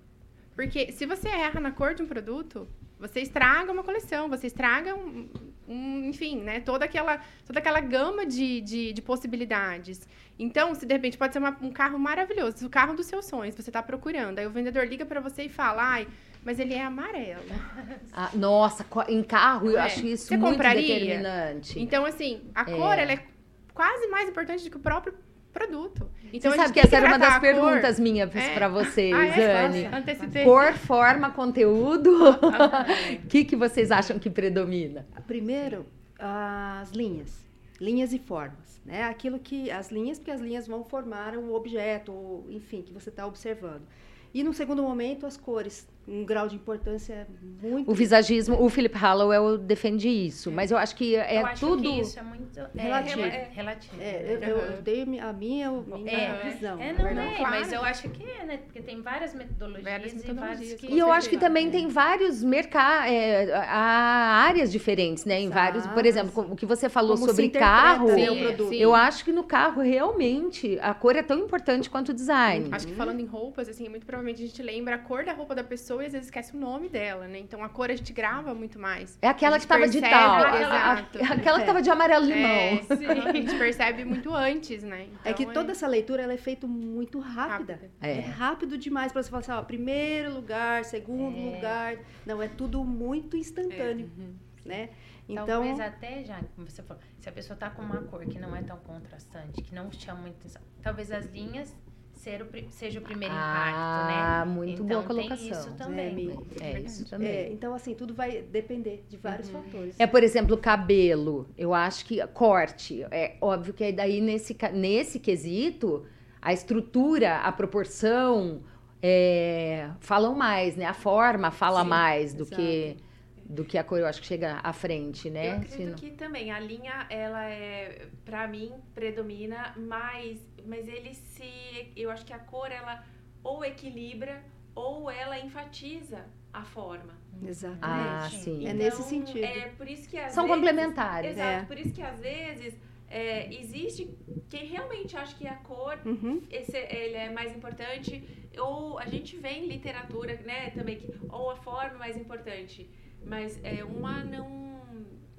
Porque se você erra na cor de um produto, você estraga uma coleção, você estraga um, um, enfim, né? Toda aquela, toda aquela gama de, de, de possibilidades. Então, se de repente pode ser uma- um carro maravilhoso, o carro dos seus sonhos, você está procurando. Aí o vendedor liga para você e fala, ai, mas ele é amarelo. Ah, nossa, em carro eu É. acho isso Você muito compraria? determinante. Então, assim, a É. cor, ela é quase mais importante do que o próprio produto. Então, Você a sabe que essa era uma das perguntas minhas É. pra vocês, Ah, é? Anne. Nossa. Cor, forma, conteúdo. O que, que vocês acham que predomina? Primeiro, as linhas. Linhas e formas, né? Aquilo que as linhas, porque as linhas vão formar o objeto, ou, enfim, que você está observando. E no segundo momento, as cores. Um grau de importância muito O visagismo, o Philip Hallowell defende isso, mas eu acho que é eu acho tudo. que isso é muito é, Relativo. é, relativo. É, eu, eu- eu dei a minha, minha É, visão. É, não verdade. é, Claro. mas eu acho que é, né? Porque tem várias metodologias, Várias e vários metodologias, que... com E eu acho que também tem vários mercados, há áreas diferentes, né? Em vários, por exemplo, o que você falou sobre carro, né, Sim, o produto. sim. eu acho que no carro realmente a cor é tão importante quanto o design. Acho que falando em roupas, assim, muito provavelmente a gente lembra a cor da roupa da pessoa e às vezes esquece o nome dela, né? Então a cor a gente grava muito mais. É aquela que gente tava de tal, a- a- exato. aquela que tava de amarelo limão. É, sim, a gente percebe muito antes, né? É que Então, toda essa leitura ela é feita muito rápida. rápida. É. É rápido demais para você falar assim, ó, primeiro lugar, segundo É. lugar. Não, é tudo muito instantâneo, né? Então, Talvez até, já, como você falou, se a pessoa tá com uma cor que não é tão contrastante, que não chama muita atenção, talvez as linhas ser o pri- seja o primeiro impacto, né? Ah, muito então, boa colocação. Tem isso também. Mi- É isso também. é, então assim, tudo vai depender de vários fatores. É, por exemplo, cabelo. Eu acho que corte. É óbvio que aí daí nesse, nesse quesito, a estrutura, a proporção é, falam mais, né? A forma fala Sim, mais do exato. que do que a cor, eu acho que chega à frente, né? Eu acredito não- que também a linha, ela é, pra mim, predomina mais, mas ele se, eu acho que a cor, ela ou equilibra ou ela enfatiza a forma. Exatamente. Ah, Sim. sim. É nesse sentido. É por isso que às São vezes, complementares. Exato, É. por isso que às vezes é, existe quem realmente acha que a cor Uhum. esse, ele é mais importante, ou a gente vê em literatura, né, também, que, ou a forma é mais importante, mas é, uma não...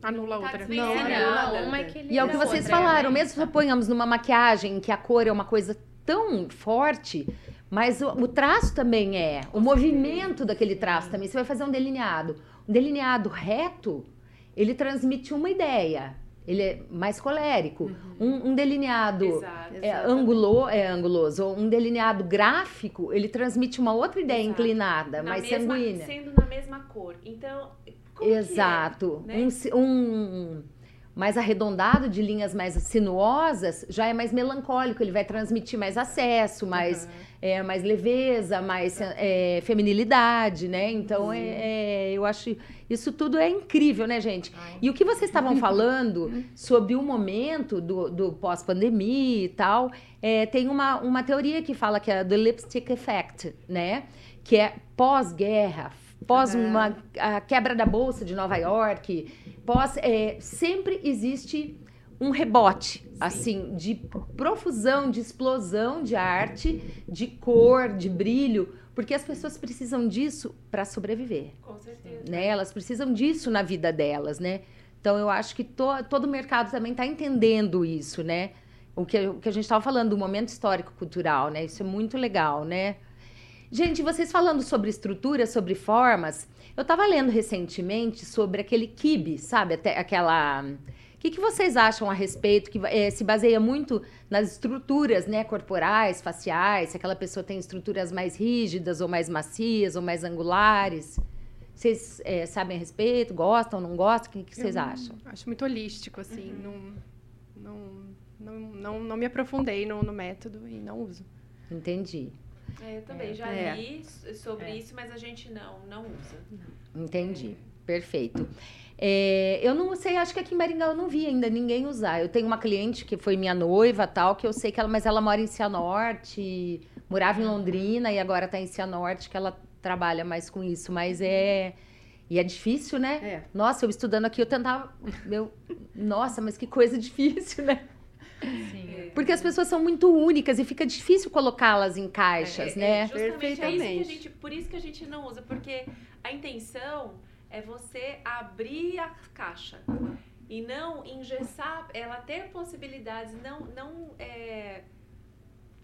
Anula a tá outra. Não, anula Não, nada. uma equilibra E é o que vocês outra, falaram, né? mesmo se suponhamos numa maquiagem que a cor é uma coisa tão forte, mas o, o traço também é, o movimento daquele traço também. Você vai fazer um delineado. Um delineado reto, ele transmite uma ideia. Ele é mais colérico. Um, um delineado Exato. é, angulo, é anguloso, um delineado gráfico, ele transmite uma outra ideia Exato. inclinada, Na mais mesma- sanguínea. Sendo na mesma cor. Então, como que é, Exato. né? Um Um, mais arredondado, de linhas mais sinuosas, já é mais melancólico. Ele vai transmitir mais acesso, mais, é, mais leveza, mais é, feminilidade, né? Então, é, é, eu acho... Isso tudo é incrível, né, gente? E o que vocês estavam falando sobre o momento do, do pós-pandemia e tal, é, tem uma, uma teoria que fala que é do lipstick effect, né? Que é pós-guerra, pós uma a quebra da bolsa de Nova York, pós é, sempre existe um rebote, assim, de profusão, de explosão de arte, de cor, de brilho, porque as pessoas precisam disso para sobreviver Com certeza. né? Elas precisam disso na vida delas, né? Então eu acho que to- todo o mercado também está entendendo isso, né? O que, o que a gente estava falando do momento histórico cultural, né? Isso é muito legal, né? Gente, vocês falando sobre estrutura, sobre formas, eu estava lendo recentemente sobre aquele kibe, sabe? Até aquela. O que, que vocês acham a respeito? Que eh, se baseia muito nas estruturas, né, corporais, faciais, se aquela pessoa tem estruturas mais rígidas, ou mais macias, ou mais angulares. Vocês eh, sabem a respeito? Gostam, não gostam? O que, que vocês Eu acham? Acho muito holístico, assim. Não, não, não, não, não me aprofundei no, no método e não uso. Entendi. É, eu também já É. li sobre É. isso, mas a gente não, não usa. Entendi. Perfeito. É, eu não sei, acho que aqui em Maringá eu não vi ainda ninguém usar. Eu tenho uma cliente que foi minha noiva tal, que eu sei que ela, mas ela mora em Cianorte, morava em Londrina e agora tá em Cianorte, que ela trabalha mais com isso. Mas é. E é difícil, né? É. Nossa, eu estudando aqui, eu tentava. Eu, nossa, mas que coisa difícil, né? Sim. Porque as pessoas são muito únicas e fica difícil colocá-las em caixas, É, né? é, justamente é isso que a Perfeitamente. gente, por isso que a gente não usa, porque a intenção é você abrir a caixa e não engessar, ela ter possibilidades, não, não é,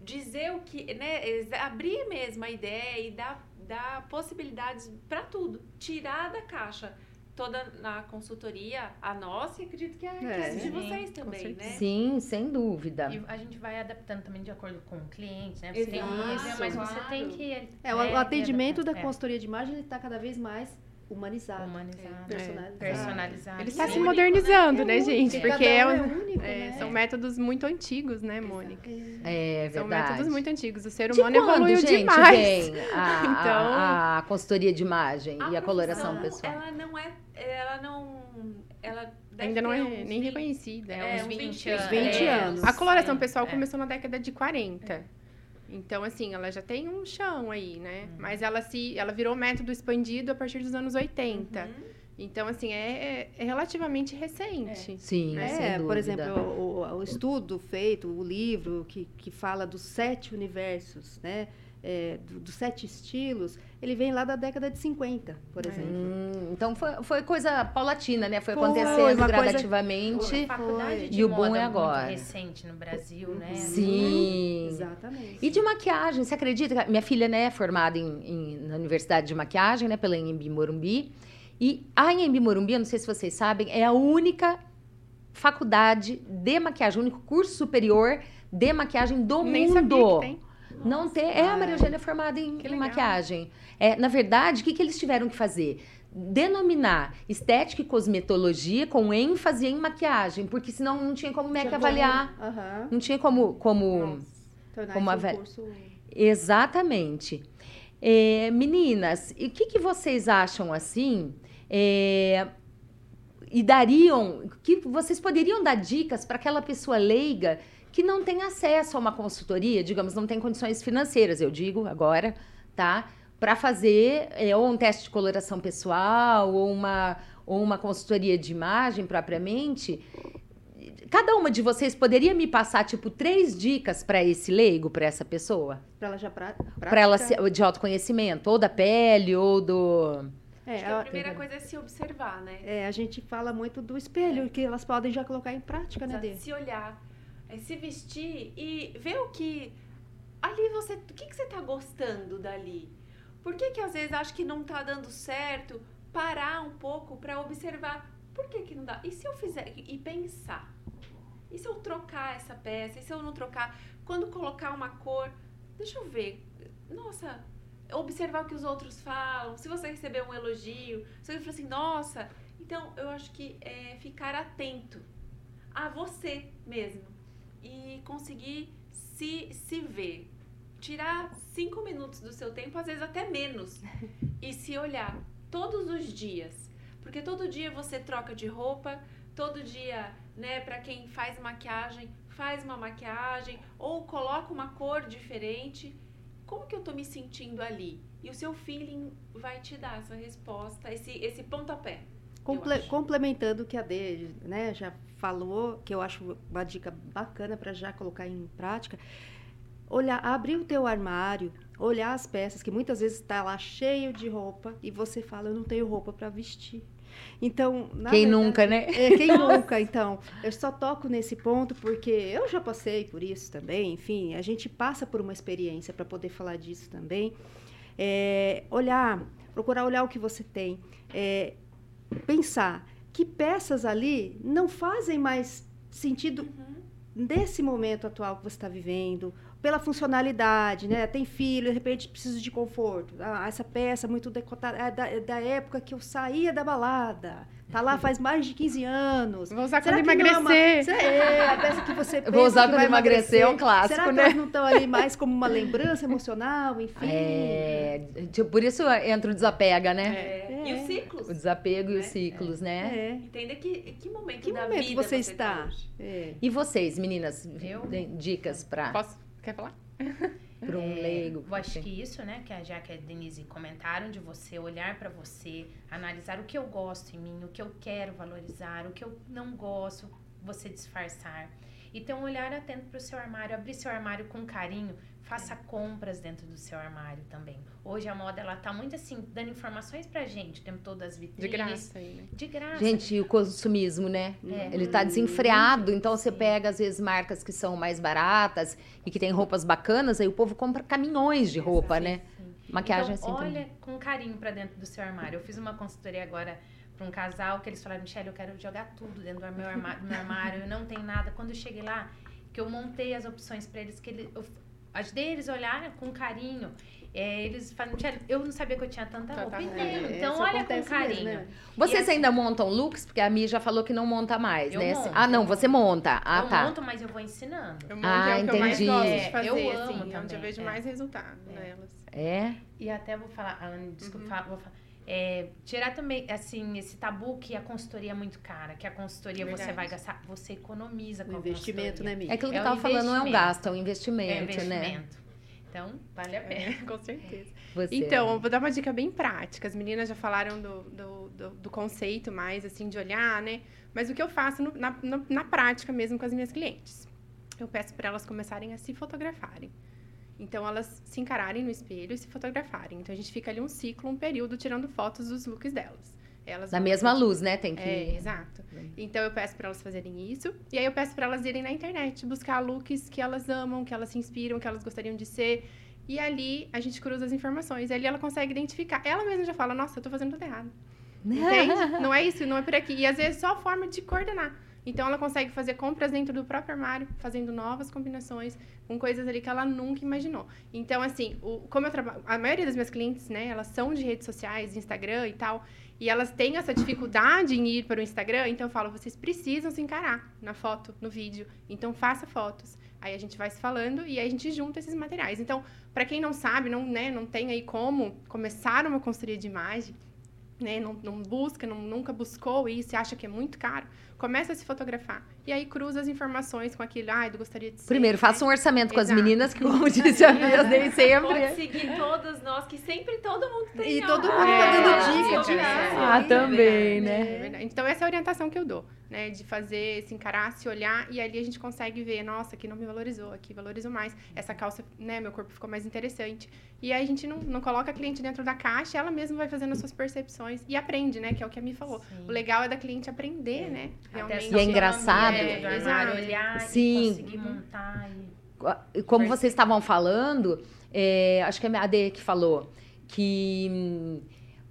dizer o que, né, abrir mesmo a ideia e dar, dar possibilidades para tudo, tirar da caixa. Toda na consultoria, a nossa, e acredito que a, que É. a de Sim, vocês também, né? Sim, sem dúvida. E a gente vai adaptando também de acordo com o cliente, né? Você tem um Exato, nível, mas você claro. tem que. É, o, né, o atendimento da. É. consultoria de imagem está cada vez mais humanizado, Humanizado. é, É, personalizado. Personalizado. Ele está é se único, modernizando, É né, único, gente? Porque um é um- único, é, né? são métodos muito antigos, né, Mônica? É São verdade. métodos muito antigos. O ser De humano quando, evoluiu gente, demais. vem a, Então- a, a consultoria de imagem e a coloração pessoal? Ela não é. Ela não. Ela deve Ainda não é uns nem 20 reconhecida. É, uns uns 20 anos. anos. 20 anos. A coloração é, pessoal é. começou na década de 40. Então, assim, ela já tem um chão aí, né? Uhum. Mas ela se ela virou método expandido a partir dos anos 80. Uhum. Então, assim, é, é relativamente recente. Sim, É, sem dúvida. por exemplo, o, o- o estudo feito, o livro que, que fala dos sete universos, né? É, do- dos sete estilos, ele vem lá da década de 50, por exemplo. Hum, então foi, foi coisa paulatina, né? Foi Foi, acontecendo coisa- gradativamente. A faculdade Foi. de E o boom moda é muito agora. recente no Brasil, né? Sim. Exatamente. E de maquiagem, você acredita? que Minha filha né, é formada em, em- na Universidade de Maquiagem, né, pela Inhembi Morumbi. E a Inhembi Morumbi, eu não sei se vocês sabem, é a única faculdade de maquiagem, o único curso superior de maquiagem do Nem mundo. sabia que tem. Não tem. É, a Maria Eugênia é formada em, Que em maquiagem. É, na verdade, o que, que eles tiveram que fazer? Denominar estética e cosmetologia com ênfase em maquiagem, porque senão não tinha como o MEC Tinha avaliar. Aham. Não tinha como. como... Nossa. Tornar Como isso a um ve- curso... Exatamente. É, meninas, e o que, que vocês acham assim? é, e dariam. que vocês poderiam dar dicas para aquela pessoa leiga que não tem acesso a uma consultoria, digamos, não tem condições financeiras, eu digo agora, tá? Para fazer é, ou um teste de coloração pessoal ou uma, ou uma consultoria de imagem propriamente. Cada uma de vocês poderia me passar, tipo, três dicas para esse leigo, para essa pessoa? Para ela já pra, Para ela praticar. se- de autoconhecimento, ou da pele, ou do. É, Acho que ela- a primeira coisa é se observar, né? é, a gente fala muito do espelho, que elas podem já colocar em prática, né, Exato, Dê? Se olhar, é, se vestir e ver o que. Ali você. O que, que você tá gostando dali? Por que, que às vezes acho que não tá dando certo? Parar um pouco para observar. Por que, que não dá? E se eu fizer. E pensar. E se eu trocar essa peça? E se eu não trocar? Quando colocar uma cor. Deixa eu ver. Nossa. Observar o que os outros falam. Se você receber um elogio. Se alguém falar assim, nossa. Então, eu acho que é ficar atento a você mesmo e conseguir se, se ver. Tirar cinco minutos do seu tempo, às vezes até menos, e se olhar todos os dias. Porque todo dia você troca de roupa, todo dia, né, para quem faz maquiagem, faz uma maquiagem ou coloca uma cor diferente. Como que eu tô me sentindo ali? E o seu feeling vai te dar essa resposta, esse, esse pontapé. Comple- complementando o que a Dê né, já falou, que eu acho uma dica bacana para já colocar em prática, olhar, abrir o teu armário, olhar as peças, que muitas vezes está lá cheio de roupa e você fala, eu não tenho roupa para vestir. Então, Quem verdade- nunca, né? É, quem nunca, então. Eu só toco nesse ponto porque eu já passei por isso também. Enfim, a gente passa por uma experiência para poder falar disso também. É, olhar, procurar olhar o que você tem. É, pensar que peças ali não fazem mais sentido nesse momento atual que você está vivendo, pela funcionalidade, né? Tem filho, de repente precisa de conforto. Ah, essa peça muito decotada é da, é da época que eu saía da balada. Tá lá faz mais de 15 anos. Vou usar Será quando não é uma- emagrecer. É, a peça que você Vou usar quando vai emagrecer, é um clássico, Será que né? elas não estão ali mais como uma lembrança emocional, enfim? É, por isso entra o desapega, né? É. E os ciclos. O desapego e os É. ciclos, né? É. Entender que, que momento Que da momento vida você tá está? hoje. É. E vocês, meninas, Eu? Dicas para Posso? Quer falar? um leigo? Eu acho que isso, né, que a Jaque e a Denise comentaram de você, olhar pra você, analisar o que eu gosto em mim, o que eu quero valorizar, o que eu não gosto, você disfarçar. E ter um olhar atento pro seu armário, abrir seu armário com carinho, faça compras dentro do seu armário também. Hoje a moda, ela tá muito assim, dando informações pra gente o tempo todo das De vitrines. graça aí, né? De graça. Gente, e o consumismo, né? É. Ele tá desenfreado, então você Sim. pega, às vezes, marcas que são mais baratas e que tem roupas bacanas, aí o povo compra caminhões de roupa, Sim, né? sim. Maquiagem então, assim olha também. com carinho pra dentro do seu armário. Eu fiz uma consultoria agora pra um casal que eles falaram, Michelle, eu quero jogar tudo dentro do meu armário, do meu armário eu não tenho nada. Quando eu cheguei lá, que eu montei as opções pra eles, que ele, eu- ajudei eles a olharem com carinho. É, eles falam, "Tia, eu não sabia que eu tinha tanta roupa. roupa. Entendo. É, Então, olha com carinho. mesmo, né? Vocês assim- ainda montam looks? Porque a Mi já falou que não monta mais, Eu né? monto, ah, não, eu você monta. Ah, eu tá. monto, mas eu vou ensinando. Eu monto Ah, é o que eu mais entendi. gosto É, de fazer, eu assim, amo é onde também, eu vejo é. mais resultado É. nelas. É? E até vou falar, Anne, desculpa, Uhum. vou falar. É, tirar também, assim, esse tabu que a consultoria é muito cara, que a consultoria você Verdade. vai gastar, você economiza com O a investimento, né, consultoria. Mi? É aquilo que É eu um tava falando, não é um gasto, é um É investimento, né? investimento. Então, vale a pena. É, com certeza. Você. Então, eu vou dar uma dica bem prática. As meninas já falaram do, do, do, do conceito mais, assim, de olhar, né? Mas o que eu faço no- na, no- na prática mesmo com as minhas clientes? Eu peço para elas começarem a se fotografarem. Então, elas se encararem no espelho e se fotografarem. Então, a gente fica ali um ciclo, um período, tirando fotos dos looks delas. Elas Na mesma luz, né? Tem que. É, exato. Então eu peço para elas fazerem isso. E aí eu peço para elas irem na internet, buscar looks que elas amam, que elas se inspiram, que elas gostariam de ser. E ali a gente cruza as informações. E ali ela consegue identificar. Ela mesma já fala: Nossa, eu tô fazendo tudo errado. Entende? não é isso, não é por aqui. E às vezes só a forma de coordenar. Então ela consegue fazer compras dentro do próprio armário, fazendo novas combinações com coisas ali que ela nunca imaginou. Então, assim, o- como eu trabalho, a maioria das minhas clientes, né, elas são de redes sociais, Instagram e tal, e elas têm essa dificuldade em ir para o Instagram, então eu falo, vocês precisam se encarar na foto, no vídeo. Então faça fotos. Aí a gente vai se falando e aí a gente junta esses materiais. Então, para quem não sabe, não, né, não tem aí como começar uma consultoria de imagem, né, não, não busca, não, nunca buscou isso e acha que é muito caro, começa a se fotografar. E aí cruza as informações com aquilo, ah, eu gostaria de ser. Primeiro, né? faça um orçamento com as Exato. meninas, que, como disse a Bia, nem Pode sempre. seguir todas nós, que sempre todo mundo tem. E todo mundo tá É, dando é, dica é, de é, graça. Ah, aí, também, É né? Então, essa é a orientação que eu dou, né? De fazer, se encarar, se olhar, e ali a gente consegue ver, nossa, aqui não me valorizou, aqui valorizou mais. Essa calça, né, meu corpo ficou mais interessante. E aí a gente não, não coloca a cliente dentro da caixa, ela mesma vai fazendo as suas percepções e aprende, né? Que é o que a Mi falou. Sim. O legal é da cliente aprender, né? Até Realmente. E é engraçado. Do armário, É, olhar Sim. e conseguir montar. E... Como vocês estavam falando, é, acho que é a Ade que falou, que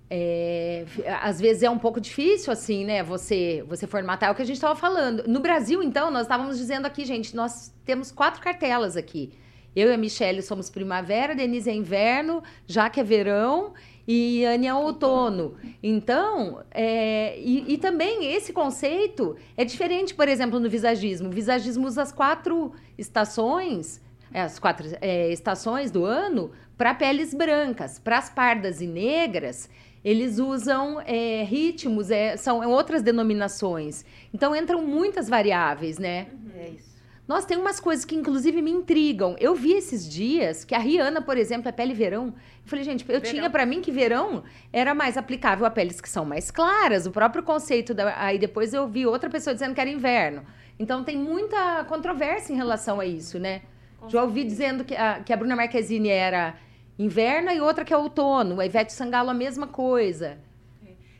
é, às vezes é um pouco difícil, assim, né? Você, você formatar. É o que a gente estava falando. No Brasil, então, nós estávamos dizendo aqui, gente, nós temos quatro cartelas aqui. Eu e a Michelle somos primavera, Denise é inverno, Jaque é verão e Anne é outono. Então, é, e, e também esse conceito é diferente, por exemplo, no visagismo. O visagismo usa as quatro estações, é, as quatro é, estações do ano para peles brancas. Para as pardas e negras, eles usam é, ritmos, é, são outras denominações. Então, entram muitas variáveis, né? É isso. Nossa, tem umas coisas que inclusive me intrigam. Eu vi esses dias que a Rihanna, por exemplo, é pele verão. Eu falei, gente, eu Verão. tinha pra mim que verão era mais aplicável a peles que são mais claras, o próprio conceito da... aí depois eu vi outra pessoa dizendo que era inverno. Então tem muita controvérsia em relação a isso, né? Com Já ouvi certeza. dizendo que a, que a Bruna Marquezine era inverno e outra que é outono. A Ivete Sangalo a mesma coisa.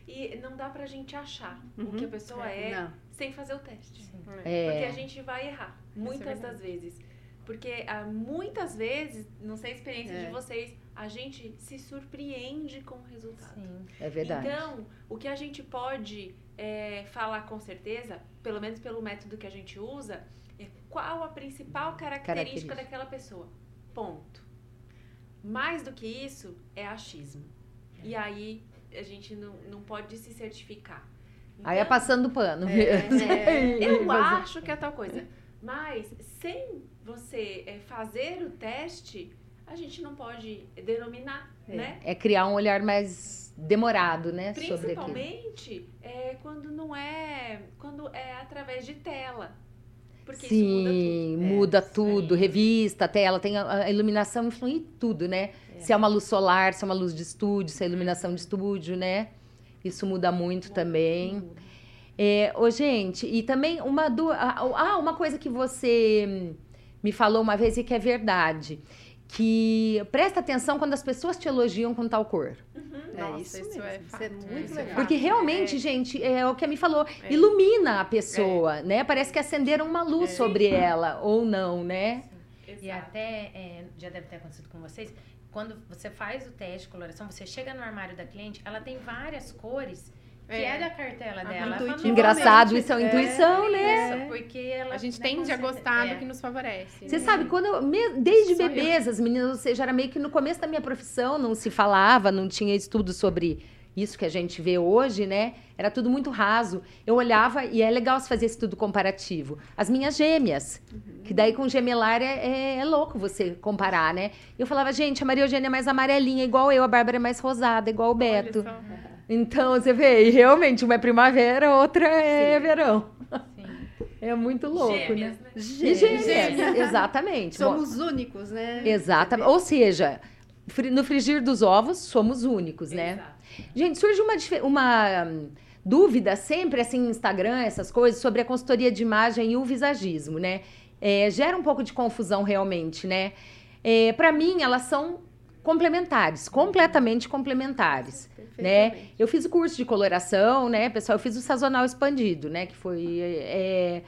E não dá pra gente achar o Uhum. que a pessoa é, Não. Sem fazer o teste. Porque É, a gente vai errar, muitas verdade. das vezes. Porque ah, muitas vezes, não sei a experiência É. de vocês, a gente se surpreende com o resultado. Sim. é verdade. Então, o que a gente pode é, falar com certeza, pelo menos pelo método que a gente usa, é qual a principal característica, Característica. daquela pessoa. Ponto. Mais do que isso, é achismo. E aí, a gente não, não pode se certificar. Aí é Então, passando pano. É, é. eu acho que é tal coisa. Mas sem você é, fazer o teste, a gente não pode denominar, É. né? É criar um olhar mais demorado, né? Principalmente é, quando não é. Quando é através de tela. Porque Sim, isso muda muda tudo. tudo. Revista, tela, tem a, a iluminação influi tudo, né? Se é uma luz solar, se é uma luz de estúdio, se é iluminação de estúdio, né? Isso muda muito também. É, ô, gente, e também uma do. Ah, uma coisa que você me falou uma vez e que é verdade. Que presta atenção quando as pessoas te elogiam com tal cor. É Nossa, isso, isso mesmo. é Isso é muito isso é legal. Porque realmente, É. gente, é o que a me falou, É. ilumina a pessoa, né? Parece que acenderam uma luz É. sobre ela, ou não, né? Exato. E até, é, já deve ter acontecido com vocês, quando você faz o teste de coloração, você chega no armário da cliente, ela tem várias cores que é, da cartela dela. Intuitivamente. Engraçado, isso é uma É, intuição, né? Isso, porque ela A gente né, tende a gostar é. do que nos favorece. Você né? sabe, quando eu, me- desde Só eu. bebês, as meninas, ou seja, era meio que no começo da minha profissão, não se falava, não tinha estudo sobre isso que a gente vê hoje, né? Era tudo muito raso. Eu olhava, e é legal se fazer esse estudo comparativo. As minhas gêmeas, que daí com gemelar é, é- é louco você comparar, né? Eu falava, gente, a Maria Eugênia é mais amarelinha, igual eu, a Bárbara é mais rosada, igual o Beto. Então, você vê, e realmente, uma é primavera, outra é verão. Sim. É muito louco, Gêmeas, né? né? E Gêmeas. gêmeas, exatamente. Bom, Somos únicos, né? Exatamente. Ou seja, no frigir dos ovos, somos únicos, né? Exato. Gente, surge uma, uma hum, dúvida sempre, assim, no Instagram, essas coisas, sobre a consultoria de imagem e o visagismo, né? É, gera um pouco de confusão, realmente, né? É, Para mim, elas são complementares, completamente complementares né? Eu fiz o curso de coloração, né, pessoal? Eu fiz o sazonal expandido, né? Que foi. é,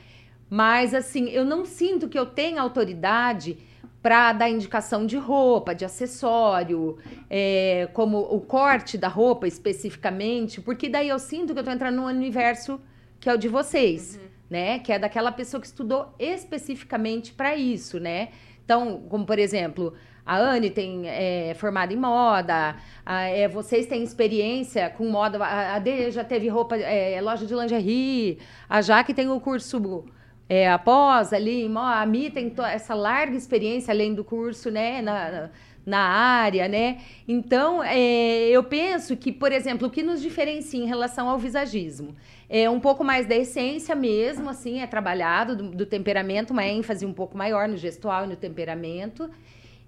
Mas, assim, eu não sinto que eu tenha autoridade para dar indicação de roupa, de acessório, é, como o corte da roupa especificamente, porque daí eu sinto que eu estou entrando num universo que é o de vocês, né? Que é daquela pessoa que estudou especificamente para isso, né? Então, como por exemplo, a Anne tem é, formada em moda, a- é, vocês têm experiência com moda, a, a Dê já teve roupa, é, loja de lingerie, a Jaque tem o curso é, após ali, a Mi tem essa larga experiência além do curso, né, na, na- na área, né? Então, é, eu penso que, por exemplo, o que nos diferencia em relação ao visagismo é um pouco mais da essência mesmo, assim, é trabalhado do, do temperamento, uma ênfase um pouco maior no gestual e no temperamento.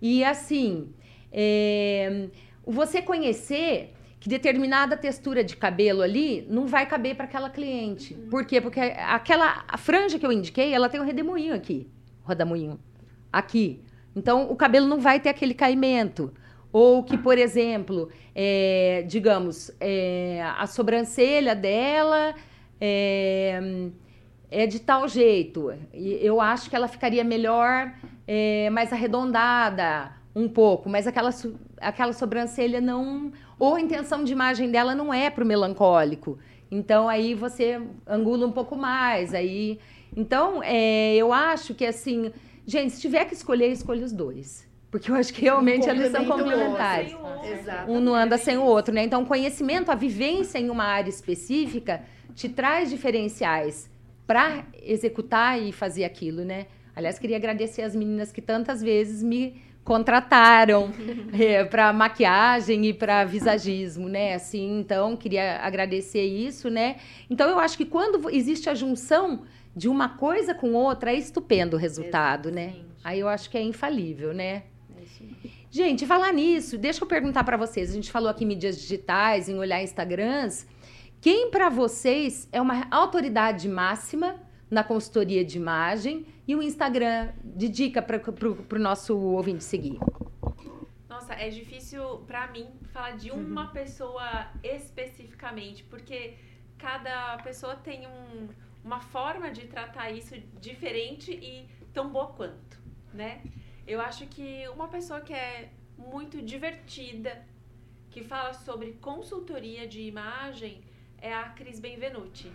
E assim, é, você conhecer que determinada textura de cabelo ali não vai caber para aquela cliente. Por quê? Porque aquela franja que eu indiquei, ela tem um redemoinho aqui, rodamoinho aqui. Então o cabelo não vai ter aquele caimento. Ou que, por exemplo, é, digamos, é, a sobrancelha dela é, é de tal jeito. Eu acho que ela ficaria melhor, é, mais arredondada um pouco, mas aquela, aquela sobrancelha não. Ou a intenção de imagem dela não é para o melancólico. Então aí você angula um pouco mais. Aí, então é, eu acho que assim, gente, se tiver que escolher, escolha os dois. Porque eu acho que realmente eles são complementares. Sem o outro. Exato. Um não anda sem o outro, né? Então, o conhecimento, a vivência em uma área específica te traz diferenciais para executar e fazer aquilo, né? Aliás, queria agradecer as meninas que tantas vezes me contrataram para maquiagem e para visagismo, né? Assim, então queria agradecer isso, né? Então eu acho que quando existe a junção de uma coisa com outra, é estupendo o resultado, né? Exatamente. Aí eu acho que é infalível, né? É isso mesmo. Gente, falar nisso, deixa eu perguntar para vocês. A gente falou aqui em mídias digitais, em olhar Instagrams. Quem para vocês é uma autoridade máxima na consultoria de imagem e o Instagram de dica para o nosso ouvinte seguir? Nossa, é difícil pra mim falar de uma pessoa especificamente, porque cada pessoa tem um- uma forma de tratar isso diferente e tão boa quanto, né? Eu acho que uma pessoa que é muito divertida, que fala sobre consultoria de imagem, é a Cris Benvenuti.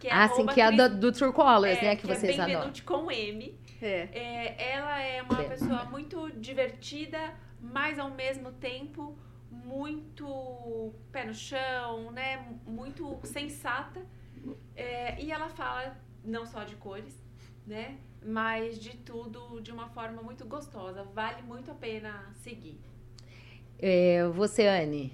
Que é ah, sim, que é a do, do True Colors, é, né? Que, que vocês é. Benvenuti com M. É. É, ela é uma Bem. pessoa muito divertida, mas ao mesmo tempo muito pé no chão, né? Muito sensata. É, e ela fala não só de cores, né? Mas de tudo de uma forma muito gostosa. Vale muito a pena seguir. É, você, Anne?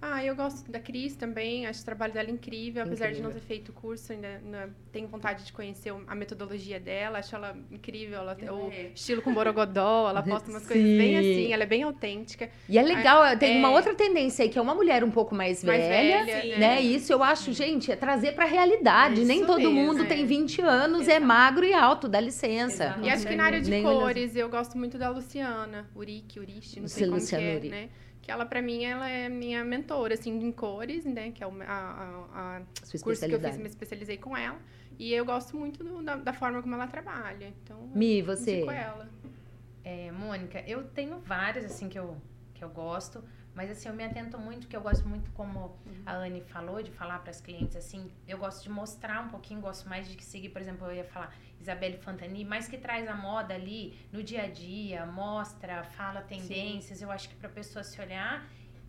Ah, eu gosto da Cris também, acho o trabalho dela incrível, apesar de não Incrível. ter feito o curso, ainda, ainda tenho vontade de conhecer o- a metodologia dela, acho ela incrível, ela, o É. estilo com borogodó, ela posta umas coisas bem Sim. assim, ela é bem autêntica. E é legal, tem é. uma outra tendência aí, que é uma mulher um pouco mais Mais velha, velha, sim. né? Isso eu acho, gente, é trazer pra realidade. Isso Nem todo mesmo, mundo é. tem 20 anos, é Exato. magro e alto, dá licença. Exato. E acho que na área de Nem cores, eu gosto muito da Luciana, Urique, Uriche, não sei como que Luciana é, Urique. né? Que ela, pra mim, ela é minha mentora, assim, em cores, né? Que é o a, a, a Sua curso que eu fiz, me especializei com ela. E eu gosto muito do- da, da forma como ela trabalha. Então, eu Mi, você? ela. É, Mônica, eu tenho várias assim que eu, que eu gosto, Mas assim, eu me atento muito, que eu gosto muito, como a Anne falou, de falar para as clientes assim, eu gosto de mostrar um pouquinho, gosto mais de seguir, por exemplo, eu ia falar Isabelle Fantani, mas que traz a moda ali no dia a dia, mostra, fala tendências, Sim. eu acho que para a pessoa se olhar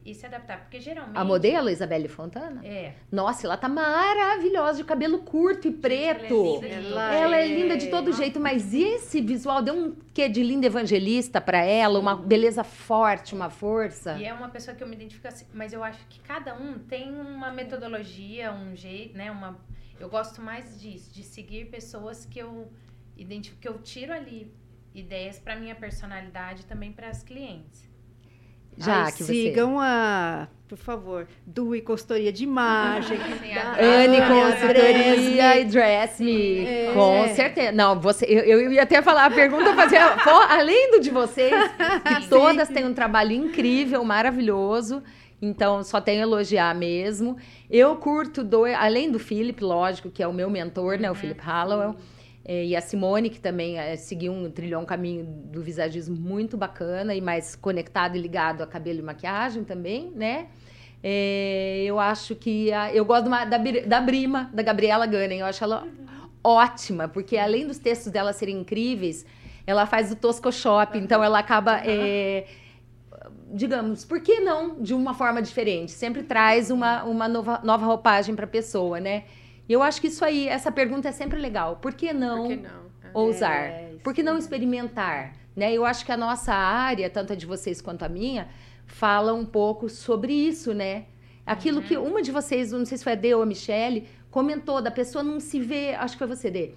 e se adaptar. Porque geralmente. A modelo, Isabelle Fontana? É. Nossa, ela tá maravilhosa, de cabelo curto e preto. Ela é linda de, ela ela é... é linda de todo jeito, mas esse visual deu um quê de linda evangelista para ela, uma beleza forte, uma força. E é uma pessoa que eu me identifico assim, mas eu acho que cada um tem uma metodologia, um jeito, né? Uma. Eu gosto mais disso, de seguir pessoas que eu identifico, que eu tiro ali ideias para minha personalidade também para as clientes. Já Ai, que sigam você... a, por favor, Du e Consultoria de Imagem. Anne Consultoria e Dress Me. É. Com certeza. Não, você, eu, eu ia até falar, a pergunta fazia, além do de vocês, que todas têm um trabalho incrível, maravilhoso. Então, só tenho a elogiar mesmo. Eu curto, do, além do Philip, lógico, que é o meu mentor, né? O uhum. Philip Hallowell. É, e a Simone, que também é, seguiu um trilhão um caminho do visagismo muito bacana e mais conectado e ligado a cabelo e maquiagem também, né? É, eu acho que. A, eu gosto da, da Brima, da Gabriela Gunning. Eu acho ela uhum. ótima, porque além dos textos dela serem incríveis, ela faz o Tosco Shop, então ela acaba. É, digamos, por que não de uma forma diferente? Sempre traz uma, uma nova, nova roupagem para a pessoa, né? E eu acho que isso aí, essa pergunta é sempre legal. Por que não, Por que não? É. ousar? É, Por que não experimentar? Né? Eu acho que a nossa área, tanto a de vocês quanto a minha, fala um pouco sobre isso, né? Aquilo uhum. que uma de vocês, não sei se foi a Dê ou a Michelle, comentou da pessoa não se ver, acho que foi você, Dê,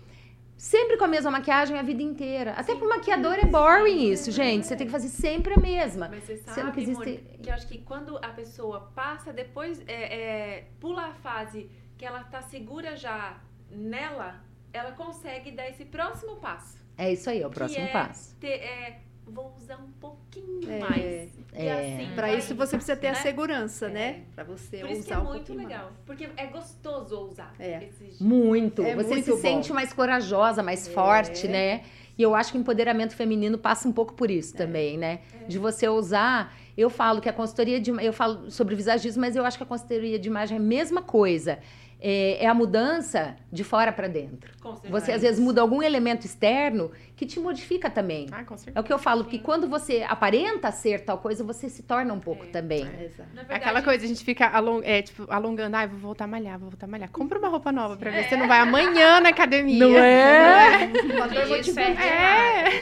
sempre com a mesma maquiagem a vida inteira. Até para o maquiador é boring sim, isso, é gente. Você tem que fazer sempre a mesma. Mas você sabe, que, existe... que eu acho que quando a pessoa passa, depois é, é, pula a fase que ela tá segura já nela, ela consegue dar esse próximo passo. É isso aí, é o próximo é passo. Ter, é, vou usar um pouquinho é, mais. É. Assim, para isso você precisa ter né? a segurança, né? é. né? Para você Por isso usar que é um muito legal, mais. porque é gostoso usar. É. Muito. É você muito se bom. sente mais corajosa, mais é. forte, né? E eu acho que o empoderamento feminino passa um pouco por isso é. também, né? De você usar eu falo que a consultoria de eu falo sobre visagismo, mas eu acho que a consultoria de imagem é a mesma coisa é, é a mudança de fora para dentro. Você às vezes muda algum elemento externo que te modifica também. Ah, é o que eu falo, porque quando você aparenta ser tal coisa, você se torna um pouco é, também. É, verdade, Aquela coisa, a gente fica along, é, tipo, alongando, ah, vou voltar a malhar, vou voltar a malhar. Compra uma roupa nova para ver se você não vai amanhã na academia. Não é? Não é? Isso é, é.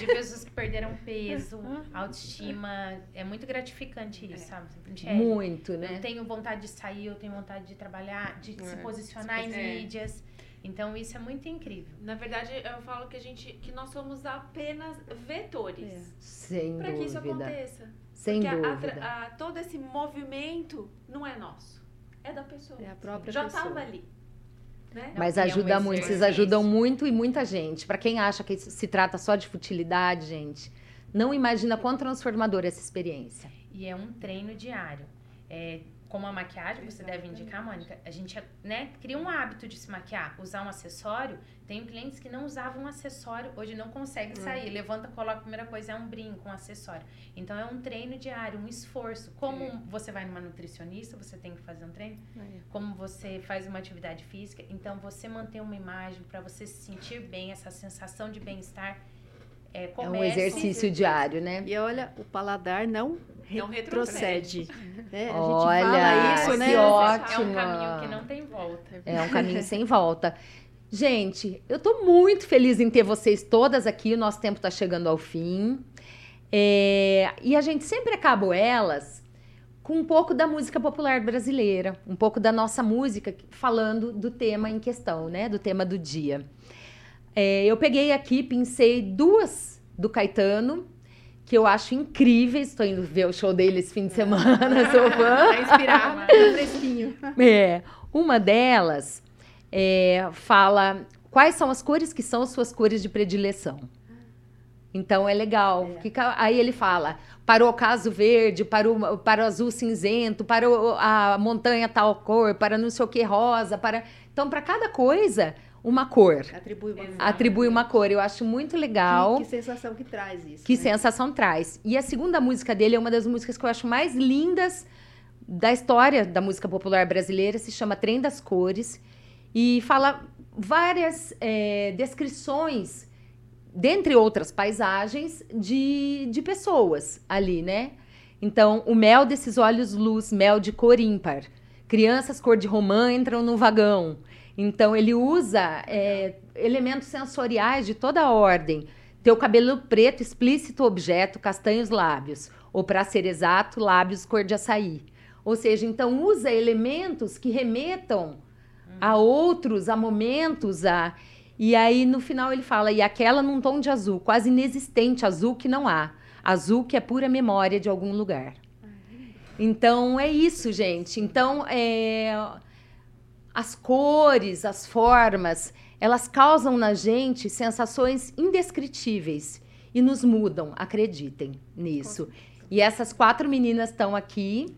Perderam peso, autoestima. É muito gratificante isso, é. sabe? É, muito, né? Eu tenho vontade de sair, eu tenho vontade de trabalhar, de se posicionar em mídias. Então isso é muito incrível. Na verdade, eu falo que a gente que nós somos apenas vetores. É. Sem para que isso aconteça. Sem Porque dúvida. A, a, todo esse movimento não é nosso. É da pessoa. É a própria Já pessoa. Já estava ali. Né? Mas não, ajuda é um muito, vocês ajudam muito e muita gente. Para quem acha que se trata só de futilidade, gente, não imagina quão transformadora é essa experiência. E é um treino diário. É, como a maquiagem, você deve indicar, Mônica, a gente né, cria um hábito de se maquiar, usar um acessório. Tem clientes que não usavam um acessório, hoje não conseguem uhum. sair. Levanta, coloca a primeira coisa, é um brinco, um acessório. Então é um treino diário, um esforço. Como é. você vai numa nutricionista, você tem que fazer um treino. É. Como você faz uma atividade física, então você manter uma imagem para você se sentir bem, essa sensação de bem-estar. É, é, um exercício diário, né? E olha, o paladar não não retrocede. Né? Olha, isso, né? Que ótimo. É um caminho que não tem volta. É um caminho sem volta. Gente, eu tô muito feliz em ter vocês todas aqui. O nosso tempo tá chegando ao fim. É, e a gente sempre acaba elas com um pouco da música popular brasileira, um pouco da nossa música, falando do tema em questão, né? Do tema do dia. É, eu peguei aqui, pensei duas do Caetano que eu acho incríveis. Estou indo ver o show dele esse fim de semana, sou fã. Tá inspirada, fresquinho. É, uma delas é, fala quais são as cores que são as suas cores de predileção. Então é legal. É. Que, aí ele fala para o ocaso verde, para o, para o azul cinzento, para o, a montanha tal cor, para não sei o que rosa, para então para cada coisa uma cor. Atribui uma Atribui uma cor. Eu acho muito legal. Que, que sensação que traz isso. Que né? sensação traz. E a segunda música dele é uma das músicas que eu acho mais lindas da história da música popular brasileira, se chama Trem das Cores, e fala várias é, descrições, dentre outras paisagens, de, de pessoas ali, né? Então, o mel desses olhos luz, mel de cor ímpar. Crianças cor de romã entram no vagão. Então, ele usa é, elementos sensoriais de toda a ordem. Teu cabelo preto, explícito objeto, castanhos lábios. Ou, para ser exato, lábios cor de açaí. Ou seja, então usa elementos que remetam a outros, a momentos, a... E aí, no final, ele fala, e aquela num tom de azul, quase inexistente, azul que não há. Azul que é pura memória de algum lugar. Então, é isso, gente. Então, é... as cores, as formas, elas causam na gente sensações indescritíveis e nos mudam, acreditem nisso. E essas quatro meninas estão aqui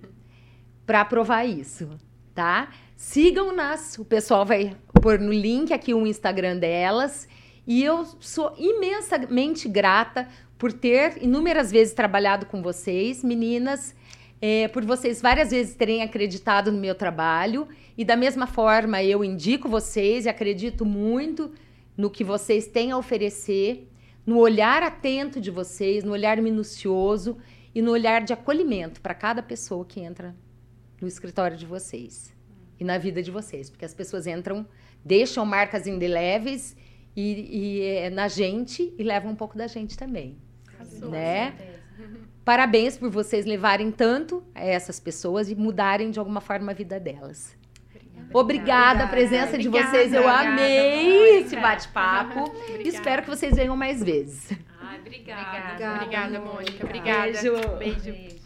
para provar isso, tá? Sigam-nas, o pessoal vai pôr no link aqui o Instagram delas. E eu sou imensamente grata por ter inúmeras vezes trabalhado com vocês, meninas, é, por vocês várias vezes terem acreditado no meu trabalho. E da mesma forma, eu indico vocês e acredito muito no que vocês têm a oferecer, no olhar atento de vocês, no olhar minucioso e no olhar de acolhimento para cada pessoa que entra no escritório de vocês e na vida de vocês, porque as pessoas entram, deixam marcas indeléveis e, e é, na gente e levam um pouco da gente também, né? Parabéns por vocês levarem tanto a essas pessoas e mudarem de alguma forma a vida delas. Obrigada, a presença de Obrigada, vocês. Eu obrigada, amei Mônica. esse bate-papo. Obrigada. Espero que vocês venham mais vezes. Ai, obrigada. Obrigada. Obrigada, Mônica. Obrigada. Beijo. Beijo. Beijo.